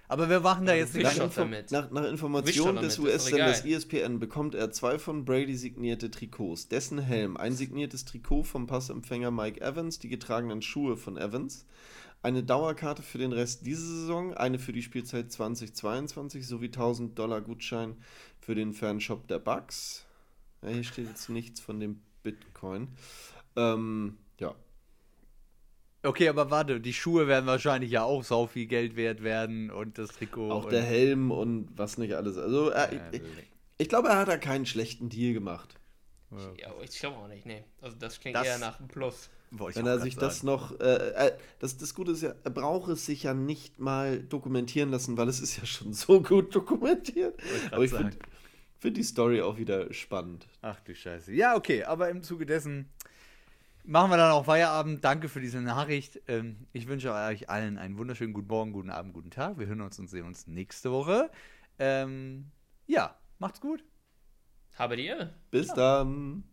Aber wir machen da Ja, jetzt nicht. Nach, Info damit. nach, nach Informationen des US-Senders. ESPN bekommt er zwei von Brady signierte Trikots. Dessen Helm, ein signiertes Trikot vom Passempfänger Mike Evans, die getragenen Schuhe von Evans, eine Dauerkarte für den Rest dieser Saison, eine für die Spielzeit 2022 sowie 1000 Dollar Gutschein für den Fanshop der Bucks. Ja, hier steht jetzt nichts von dem Bitcoin. Ähm, ja, Okay, aber warte, die Schuhe werden wahrscheinlich ja auch sau viel Geld wert werden und das Trikot. auch und der Helm und was nicht alles. Also, äh, ich, ich glaube, er hat da keinen schlechten Deal gemacht. Ja, ich glaube auch nicht, nee. Also das klingt Das- eher nach einem Plus. Ich Wenn er sich das sagen. noch, äh, äh, das, das Gute ist ja, er braucht es sich ja nicht mal dokumentieren lassen, weil es ist ja schon so gut dokumentiert. grad Aber ich finde find die Story auch wieder spannend. Ach du Scheiße. Ja, okay, aber im Zuge dessen machen wir dann auch Feierabend. Danke für diese Nachricht. Ähm, ich wünsche euch allen einen wunderschönen guten Morgen, guten Abend, guten Tag. Wir hören uns und sehen uns nächste Woche. Ähm, ja, macht's gut. Habe die Ehre. Bis dann.